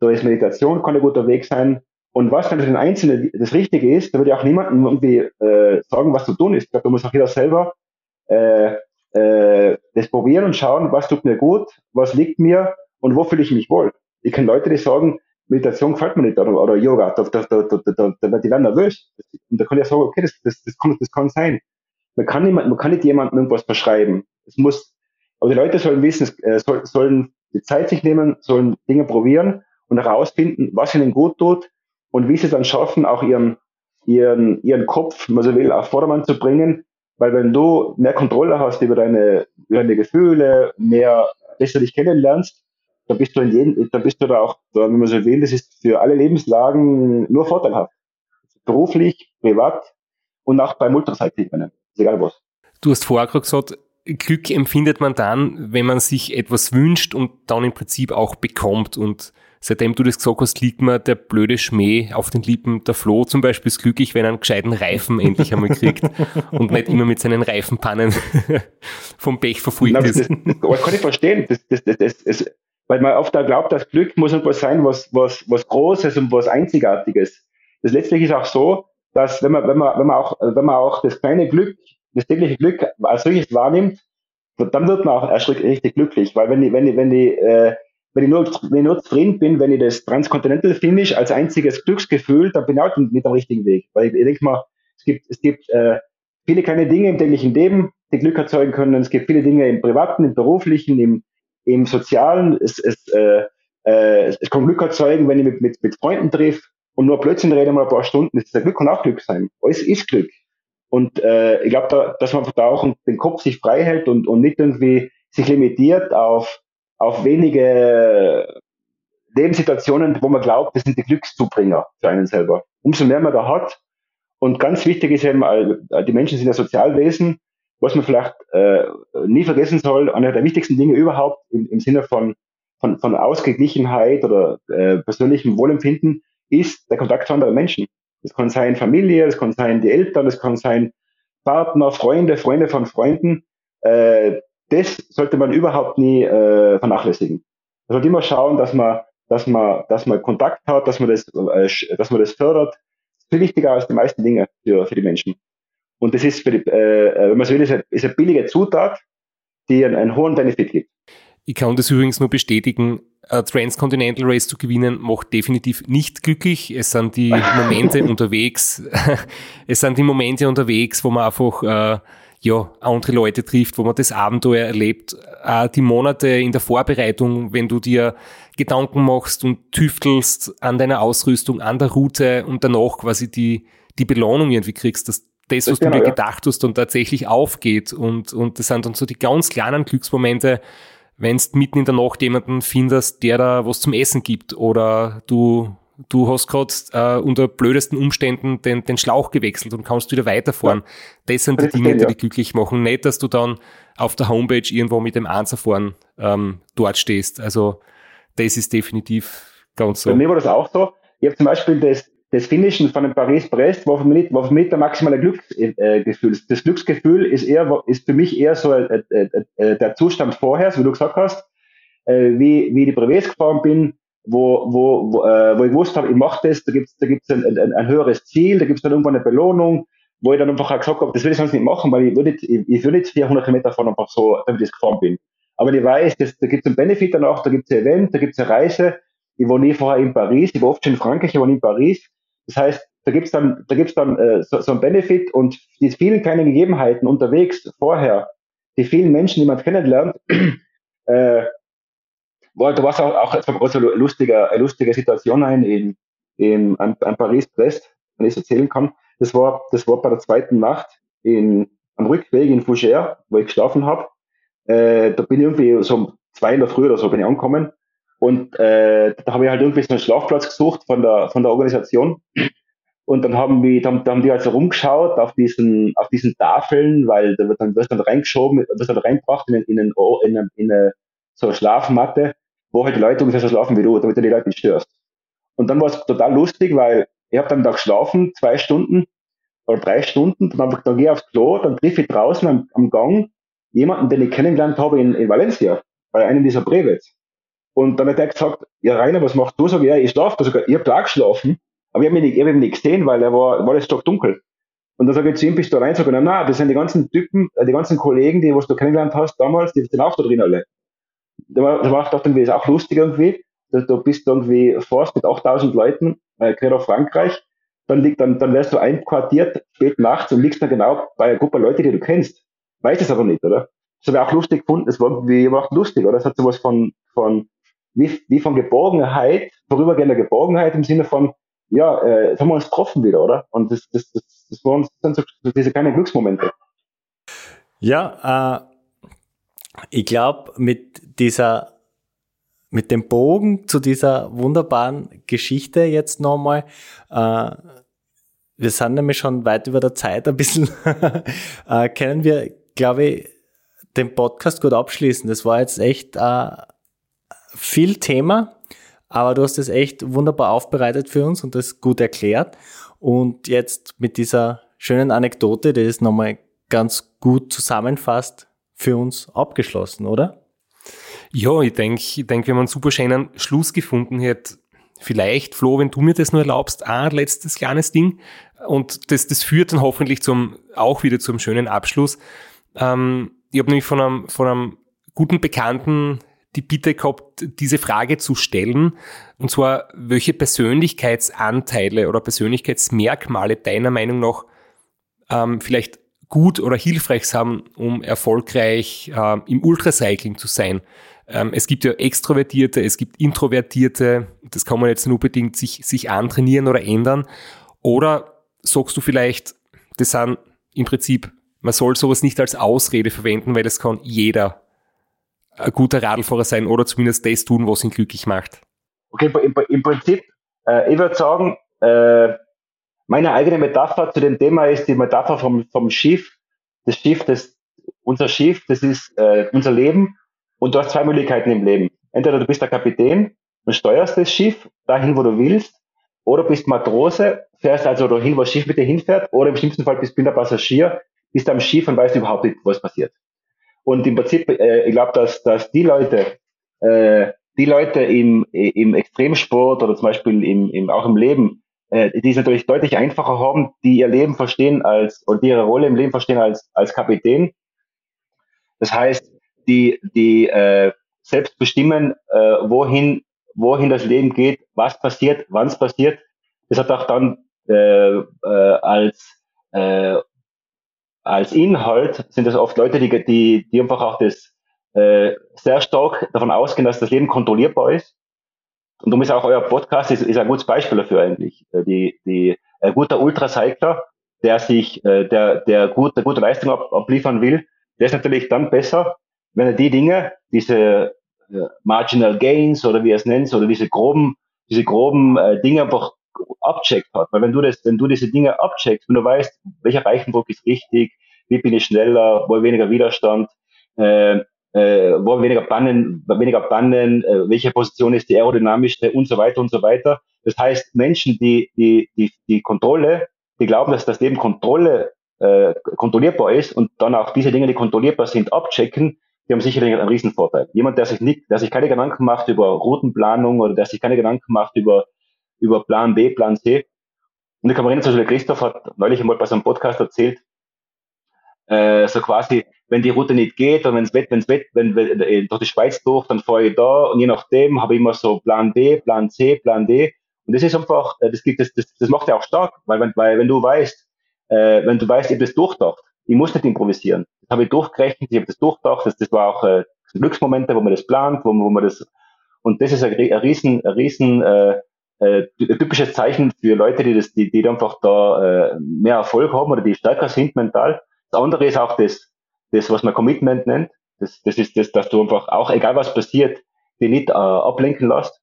da ist Meditation kann ein guter Weg sein. Und was dann für den Einzelnen das Richtige ist, da würde ich auch niemandem irgendwie äh, sagen, was zu tun ist. Ich glaube, da muss auch jeder selber äh, äh, das probieren und schauen, was tut mir gut, was liegt mir und wo fühle ich mich wohl. Ich kenne Leute, die sagen, Meditation gefällt mir nicht oder, oder Yoga, da, da, da, da, da, da, die werden nervös. Und da kann ich sagen, okay, das, das, das, kann, das kann sein. Man kann, nicht, man kann nicht jemandem irgendwas verschreiben. Es muss, aber die Leute sollen wissen, äh, soll, sollen die Zeit sich nehmen, sollen Dinge probieren und herausfinden, was ihnen gut tut und wie sie es dann schaffen, auch ihren, ihren, ihren Kopf, wenn man so will, auf Vordermann zu bringen, weil wenn du mehr Kontrolle hast über deine, über deine Gefühle, mehr besser dich kennenlernst, dann bist du in jedem, dann bist du da auch, wenn man so will, das ist für alle Lebenslagen nur vorteilhaft. Beruflich, privat und auch bei Multiseitigen, egal was. Du hast vorher gesagt, Glück empfindet man dann, wenn man sich etwas wünscht und dann im Prinzip auch bekommt und seitdem du das gesagt hast, liegt mir der blöde Schmäh auf den Lippen. Der Flo zum Beispiel ist glücklich, wenn er einen gescheiten Reifen endlich einmal kriegt und nicht immer mit seinen Reifenpannen vom Pech verfolgt ist. das, das, das kann ich verstehen. Das, das, das, das, weil man oft auch glaubt, das Glück muss irgendwas sein, was, was, was Großes und was Einzigartiges. Das letztlich ist auch so, dass wenn man, wenn man, wenn man auch, wenn man auch das kleine Glück, das tägliche Glück als solches wahrnimmt, dann wird man auch erst richtig glücklich. Weil wenn ich, wenn ich, wenn ich, äh, wenn ich nur, wenn ich nur zufrieden bin, wenn ich das Transcontinental Finish als einziges Glücksgefühl, dann bin ich auch nicht am richtigen Weg. Weil ich, ich denke mal, es gibt, es gibt äh, viele kleine Dinge im täglichen Leben, die Glück erzeugen können. Es gibt viele Dinge im privaten, im beruflichen, im, im sozialen. Es, es, äh, äh, es kann Glück erzeugen, wenn ich mit, mit, mit Freunden treffe und nur Blödsinn rede mal ein paar Stunden. Das ist Glück kann auch Glück sein. Alles ist Glück. Und äh, ich glaube, da, dass man da auch den Kopf sich frei hält und, und nicht irgendwie sich limitiert auf, auf wenige Lebenssituationen, wo man glaubt, das sind die Glückszubringer für einen selber. Umso mehr man da hat. Und ganz wichtig ist eben, die Menschen sind ja Sozialwesen, was man vielleicht äh, nie vergessen soll, einer der wichtigsten Dinge überhaupt im, im Sinne von, von, von Ausgeglichenheit oder äh, persönlichem Wohlempfinden ist der Kontakt zu anderen Menschen. Das kann sein Familie, das kann sein die Eltern, das kann sein Partner, Freunde, Freunde von Freunden. Äh, das sollte man überhaupt nie äh, vernachlässigen. Man sollte immer schauen, dass man, dass man, dass man Kontakt hat, dass man das, äh, dass man das fördert. Das ist viel wichtiger als die meisten Dinge für, für die Menschen. Und das ist, für die, äh, wenn man so will, ist eine, ist eine billige Zutat, die einen, einen hohen Benefit gibt. Ich kann das übrigens nur bestätigen. Ein Transcontinental Race zu gewinnen macht definitiv nicht glücklich. Es sind die Momente unterwegs. es sind die Momente unterwegs, wo man einfach äh, ja andere Leute trifft, wo man das Abenteuer erlebt. Äh, die Monate in der Vorbereitung, wenn du dir Gedanken machst und tüftelst an deiner Ausrüstung, an der Route und danach quasi die die Belohnung irgendwie kriegst, dass das, was du dir gedacht hast, dann tatsächlich aufgeht. Und, und das sind dann so die ganz kleinen Glücksmomente, wenn du mitten in der Nacht jemanden findest, der da was zum Essen gibt oder du du hast gerade äh, unter blödesten Umständen den, den Schlauch gewechselt und kannst wieder weiterfahren. Ja. Das sind die Dinge, die dich glücklich machen. Nicht, dass du dann auf der Homepage irgendwo mit dem Einserfahren ähm, dort stehst. Also das ist definitiv ganz so. Bei mir war das auch so. Ich habe zum Beispiel das, das Finishen von dem Paris-Brest war für mich, war für mich der maximale Glücksgefühl. Äh, das Glücksgefühl ist eher, ist für mich eher so äh, äh, äh, der Zustand vorher, so wie du gesagt hast, äh, wie, wie ich die Brevets gefahren bin, wo, wo, wo, äh, wo ich gewusst habe, ich mache das, da gibt's da gibt's ein, ein, ein höheres Ziel, da gibt's dann irgendwann eine Belohnung, wo ich dann einfach auch gesagt habe, das will ich sonst nicht machen, weil ich würde nicht, ich, ich würde nicht 400 Kilometer fahren, einfach so, damit ich gefahren bin. Aber ich weiß, dass, da gibt's einen Benefit danach, da gibt's ein Event, da gibt's eine Reise. Ich war nie vorher in Paris, ich war oft schon in Frankreich, ich war nie in Paris. Das heißt, da gibt's dann, da gibt's dann äh, so, so ein Benefit und die vielen kleinen Gegebenheiten unterwegs vorher, die vielen Menschen, die man kennenlernt, äh, war, da war auch, auch jetzt so eine lustige, eine lustige Situation ein in, in an, an Paris-Brest, wenn ich es erzählen kann. Das war, das war bei der zweiten Nacht in, am Rückweg in Fougère, wo ich geschlafen habe. Äh, da bin ich irgendwie so um zwei in der Früh oder so bin ich angekommen und äh, da habe ich halt irgendwie so einen Schlafplatz gesucht von der, von der Organisation. Und dann haben wir, dann, dann haben die also rumgeschaut auf diesen, auf diesen Tafeln, weil da wird dann, wirst dann reingeschoben, wirst dann reingebracht in, in, in, in, eine, in eine, so eine Schlafmatte, wo halt die Leute ungefähr so schlafen wie du, damit du die Leute nicht störst. Und dann war es total lustig, weil ich habe dann da geschlafen, zwei Stunden oder drei Stunden, dann, dann gehe ich aufs Klo, dann triff ich draußen am, am Gang jemanden, den ich kennengelernt habe in, in Valencia, bei einem dieser Brevets. Und dann hat er gesagt, ja Rainer, was machst du? Sag ich, ja, ich schlafe da sogar. Ich habe da auch geschlafen, aber ich habe ihn nicht, hab ihn nicht gesehen, weil er war, war das doch dunkel. Und dann sage ich zu ihm, bist du rein? Sag ich, na, na, das sind die ganzen Typen, äh, die ganzen Kollegen, die, was du kennengelernt hast damals, die sind auch da drin alle. Da war, da war ich dachte, irgendwie, ist auch lustig irgendwie. Da, du bist irgendwie fast mit 8000 Leuten, äh, gerade auf Frankreich. Dann liegt, dann, dann wärst du einquartiert, spät nachts und liegst dann genau bei einer Gruppe Leute, die du kennst. Weißt es aber nicht, oder? Das habe ich auch lustig gefunden. Es war irgendwie, war lustig, oder? Es hat sowas von, von, wie, wie von Geborgenheit, vorübergehender Geborgenheit im Sinne von, ja, äh, jetzt haben wir uns getroffen wieder, oder? Und das, das, das, das waren so, so diese kleinen Glücksmomente. Ja, äh, ich glaube, mit dieser, mit dem Bogen zu dieser wunderbaren Geschichte jetzt nochmal, äh, wir sind nämlich schon weit über der Zeit ein bisschen, äh, können wir, glaube ich, den Podcast gut abschließen. Das war jetzt echt äh, viel Thema, Aber du hast es echt wunderbar aufbereitet für uns und das gut erklärt. Und jetzt mit dieser schönen Anekdote, die es nochmal ganz gut zusammenfasst, für uns abgeschlossen, oder? Ja, ich denke, ich denk, wir haben einen super schönen Schluss gefunden. Hier vielleicht, Flo, wenn du mir das nur erlaubst, ein letztes kleines Ding. Und das, das führt dann hoffentlich zum, auch wieder zum schönen Abschluss. Ähm, ich habe nämlich von einem, von einem guten Bekannten die Bitte gehabt, diese Frage zu stellen. Und zwar, welche Persönlichkeitsanteile oder Persönlichkeitsmerkmale deiner Meinung nach ähm, vielleicht gut oder hilfreich sind, um erfolgreich äh, im Ultracycling zu sein. Ähm, es gibt ja Extrovertierte, es gibt Introvertierte, das kann man jetzt nur bedingt sich, sich antrainieren oder ändern. Oder sagst du vielleicht, das sind im Prinzip, man soll sowas nicht als Ausrede verwenden, weil das kann jeder ein guter Radlfahrer sein oder zumindest das tun, was ihn glücklich macht. Okay, im, im Prinzip, äh, ich würde sagen, äh, meine eigene Metapher zu dem Thema ist die Metapher vom, vom Schiff. Das Schiff, das, unser Schiff, das ist äh, unser Leben und du hast zwei Möglichkeiten im Leben. Entweder du bist der Kapitän und steuerst das Schiff dahin, wo du willst, oder bist Matrose, fährst also dahin, wo das Schiff mit dir hinfährt, oder im schlimmsten Fall bist du der Passagier, bist am Schiff und weißt überhaupt nicht, was passiert. Und im Prinzip, äh, ich glaube, dass, dass die Leute, äh, die Leute im, im Extremsport oder zum Beispiel im, im, auch im Leben, äh, die es natürlich deutlich einfacher haben, die ihr Leben verstehen als, oder die ihre Rolle im Leben verstehen als, als Kapitän. Das heißt, die, die äh, selbst bestimmen, äh, wohin, wohin das Leben geht, was passiert, wann es passiert. Das hat auch dann äh, äh, als, äh, als Inhalt sind das oft Leute, die, die, die einfach auch das äh, sehr stark davon ausgehen, dass das Leben kontrollierbar ist. Und darum ist auch euer Podcast ist, ist ein gutes Beispiel dafür eigentlich. Äh, die, die äh, guter Ultracycler, der sich, äh, der, der gute, gute Leistung ab, abliefern will, der ist natürlich dann besser, wenn er die Dinge, diese äh, Marginal Gains oder wie er es nennt, oder diese groben, diese groben äh, Dinge einfach abcheckt hat. Weil wenn du das, wenn du diese Dinge abcheckst, wenn du weißt, welcher Reichendruck ist richtig, wie bin ich schneller, wo weniger Widerstand, äh, äh, wo weniger Bannen, weniger Bannen, äh, welche Position ist die aerodynamischste und so weiter und so weiter. Das heißt, Menschen, die, die, die, die Kontrolle, die glauben, dass das Leben Kontrolle äh, kontrollierbar ist und dann auch diese Dinge, die kontrollierbar sind, abchecken, die haben sicherlich einen Riesenvorteil. Jemand, der sich nicht, der sich keine Gedanken macht über Routenplanung oder der sich keine Gedanken macht über, über Plan B, Plan C. Und ich kann mich erinnern, zum Beispiel Christoph hat neulich einmal bei so einem Podcast erzählt, äh, so quasi, wenn die Route nicht geht oder wenn es wett, wenn's wett, wenn, wenn äh, durch die Schweiz durch, dann fahre ich da und je nachdem habe ich immer so Plan B, Plan C, Plan D. Und das ist einfach, äh, das, gibt, das, das, das macht ja auch stark, weil, wenn, weil wenn du weißt, äh, wenn du weißt, ich habe das durchdacht, ich muss nicht improvisieren. Das habe ich durchgerechnet, ich habe das durchdacht, das, das war auch äh, Glücksmomente, wo man das plant, wo, wo man das und das ist ein, ein riesen, ein riesen äh, äh, typisches Zeichen für Leute, die das, die, die einfach da äh, mehr Erfolg haben oder die stärker sind mental. Das andere ist auch das, das was man Commitment nennt. Das, das ist das, dass du einfach auch, egal was passiert, die nicht äh, ablenken lässt,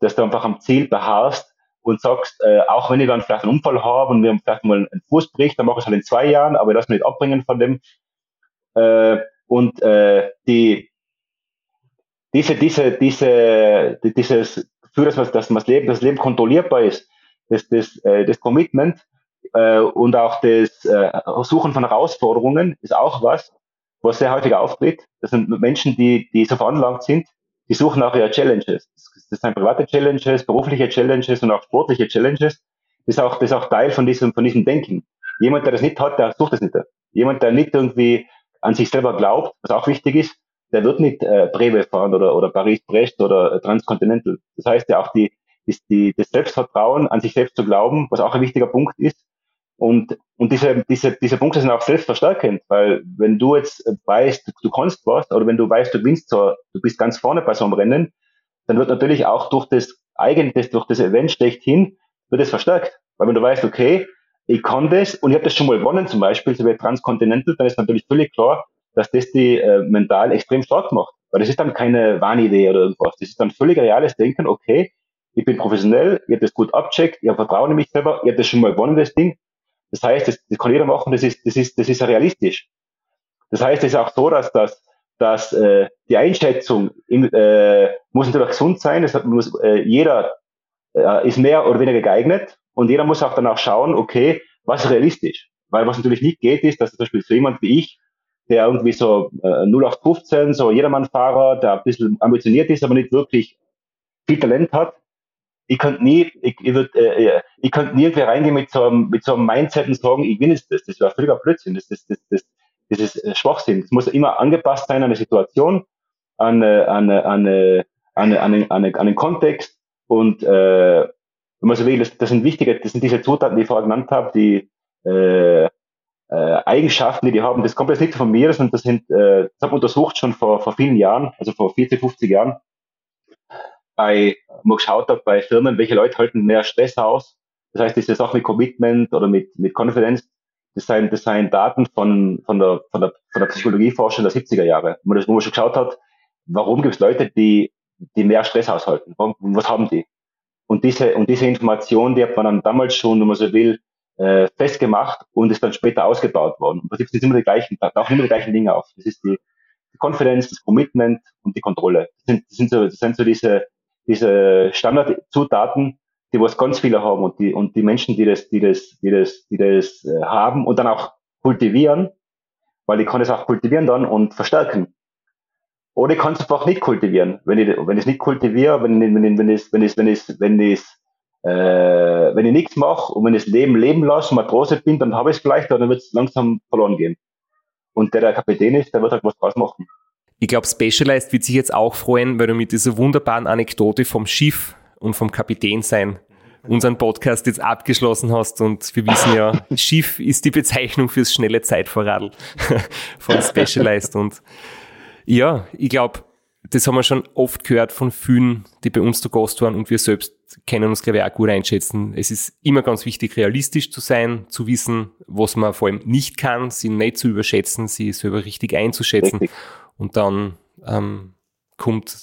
dass du einfach am Ziel beharrst und sagst, äh, auch wenn ich dann vielleicht einen Unfall habe und wir vielleicht mal einen Fuß bricht, dann mache ich es halt in zwei Jahren, aber ich lasse mich nicht abbringen von dem. Äh, und äh, die, diese, diese, diese, dieses Gefühl, dass man, dass man das Leben, das Leben kontrollierbar ist, das, das, äh, das Commitment äh, und auch das äh, Suchen von Herausforderungen ist auch was, was sehr häufig auftritt. Das sind Menschen, die, die so veranlagt sind, die suchen auch ihre Challenges. Das sind private Challenges, berufliche Challenges und auch sportliche Challenges. Das ist auch, das ist auch Teil von diesem, von diesem Denken. Jemand, der das nicht hat, der sucht das nicht. Jemand, der nicht irgendwie an sich selber glaubt, was auch wichtig ist, der wird nicht äh, Breve fahren oder, oder Paris-Brest oder äh, Transcontinental. Das heißt ja auch die, die, das Selbstvertrauen, an sich selbst zu glauben, was auch ein wichtiger Punkt ist. Und, und diese, diese, diese Punkte sind auch selbstverstärkend, weil wenn du jetzt weißt, du, du kannst was, oder wenn du weißt, du gewinnst so, du bist ganz vorne bei so einem Rennen, dann wird natürlich auch durch das eigentlich, durch das Event schlechthin, wird es verstärkt. Weil wenn du weißt, okay, ich kann das und ich habe das schon mal gewonnen, zum Beispiel, so wie Transcontinental, dann ist natürlich völlig klar, dass das die äh, mental extrem stark macht. Weil das ist dann keine Wahnidee oder irgendwas. Das ist dann völlig reales Denken, okay, ich bin professionell, ich habe das gut abcheckt, habe Vertrauen in mich selber, ich habe das schon mal gewonnen, das Ding. Das heißt, das, das kann jeder machen, das ist, das ist, das ist realistisch. Das heißt, es ist auch so, dass das, dass äh, die Einschätzung im, äh, muss natürlich gesund sein. Das muss, äh, jeder äh, ist mehr oder weniger geeignet und jeder muss auch danach schauen, okay, was ist realistisch. Weil was natürlich nicht geht, ist, dass zum Beispiel so jemand wie ich, der irgendwie so äh, 0815, so Jedermannfahrer, der ein bisschen ambitioniert ist, aber nicht wirklich viel Talent hat, ich könnte nie, ich, ich, würd, äh, äh ich könnte nirgendwo reingehen mit so einem, mit so einem Mindset und sagen, ich bin jetzt das. Das wäre völliger Blödsinn. Das, das, das, das, das ist äh, Schwachsinn. Es muss immer angepasst sein an die Situation, an, äh, an, an, an, an, an, an, an den Kontext und äh, wenn man so will, das, das sind wichtige, das sind diese Zutaten, die ich vorher genannt habe, die äh, äh, Eigenschaften, die die haben, das kommt jetzt nicht von mir, sondern das sind, äh, das habe ich untersucht schon vor, vor vielen Jahren, also vor 40, 50 Jahren, bei, wo geschaut habe bei Firmen, welche Leute halten mehr Stress aus. Das heißt, diese Sache mit Commitment oder mit, mit Confidence, das seien, das seien Daten von, von, der, von, der, von der Psychologieforschung der 70er Jahre, wo, das, wo man schon geschaut hat, warum gibt es Leute, die, die mehr Stress aushalten? Was haben die? Und diese, und diese Information, die hat man dann damals schon, wenn man so will, äh, festgemacht und ist dann später ausgebaut worden. Im Prinzip sind immer die gleichen, tauchen immer die gleichen Dinge auf. Das ist die, die das Commitment und die Kontrolle. Das sind, das sind, so, das sind so diese, diese Standardzutaten, die was ganz viele haben und die, und die Menschen, die das, die das, die das, die das äh, haben und dann auch kultivieren, weil ich kann es auch kultivieren dann und verstärken. Oder ich kann es einfach nicht kultivieren. Wenn ich, wenn ich es nicht kultiviere, wenn ich, wenn ich, wenn ich, wenn ich, wenn ich, wenn ich, äh, wenn ich nichts mache und wenn ich das Leben leben lasse, Matrose bin, dann habe ich es vielleicht, oder dann wird es langsam verloren gehen. Und der, der Kapitän ist, der wird halt was draus machen. Ich glaube, Specialized wird sich jetzt auch freuen, weil du mit dieser wunderbaren Anekdote vom Schiff und vom Kapitän sein unseren Podcast jetzt abgeschlossen hast und wir wissen ja, Schiff ist die Bezeichnung fürs schnelle Zeitvorradl von Specialized und ja, ich glaube, das haben wir schon oft gehört von vielen, die bei uns zu Gast waren und wir selbst können uns, glaube ich, auch gut einschätzen. Es ist immer ganz wichtig, realistisch zu sein, zu wissen, was man vor allem nicht kann, sie nicht zu überschätzen, sie selber richtig einzuschätzen. Richtig. Und dann ähm, kommt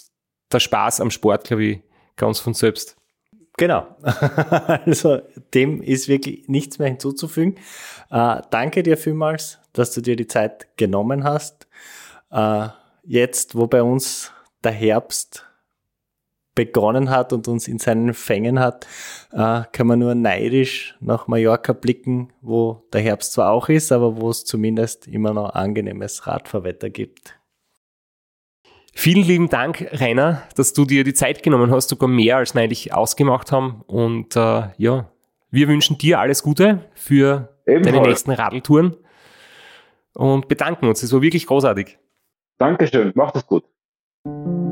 der Spaß am Sport, glaube ich, ganz von selbst. Genau. also dem ist wirklich nichts mehr hinzuzufügen. Äh, danke dir vielmals, dass du dir die Zeit genommen hast. Äh, jetzt, wo bei uns der Herbst begonnen hat und uns in seinen Fängen hat, äh, kann man nur neidisch nach Mallorca blicken, wo der Herbst zwar auch ist, aber wo es zumindest immer noch angenehmes Radfahrwetter gibt. Vielen lieben Dank, Rainer, dass du dir die Zeit genommen hast, sogar mehr als neidig ausgemacht haben. Und äh, ja, wir wünschen dir alles Gute für Ebenfalls. deine nächsten Radeltouren und bedanken uns. Es war wirklich großartig. Dankeschön, macht es gut. thank you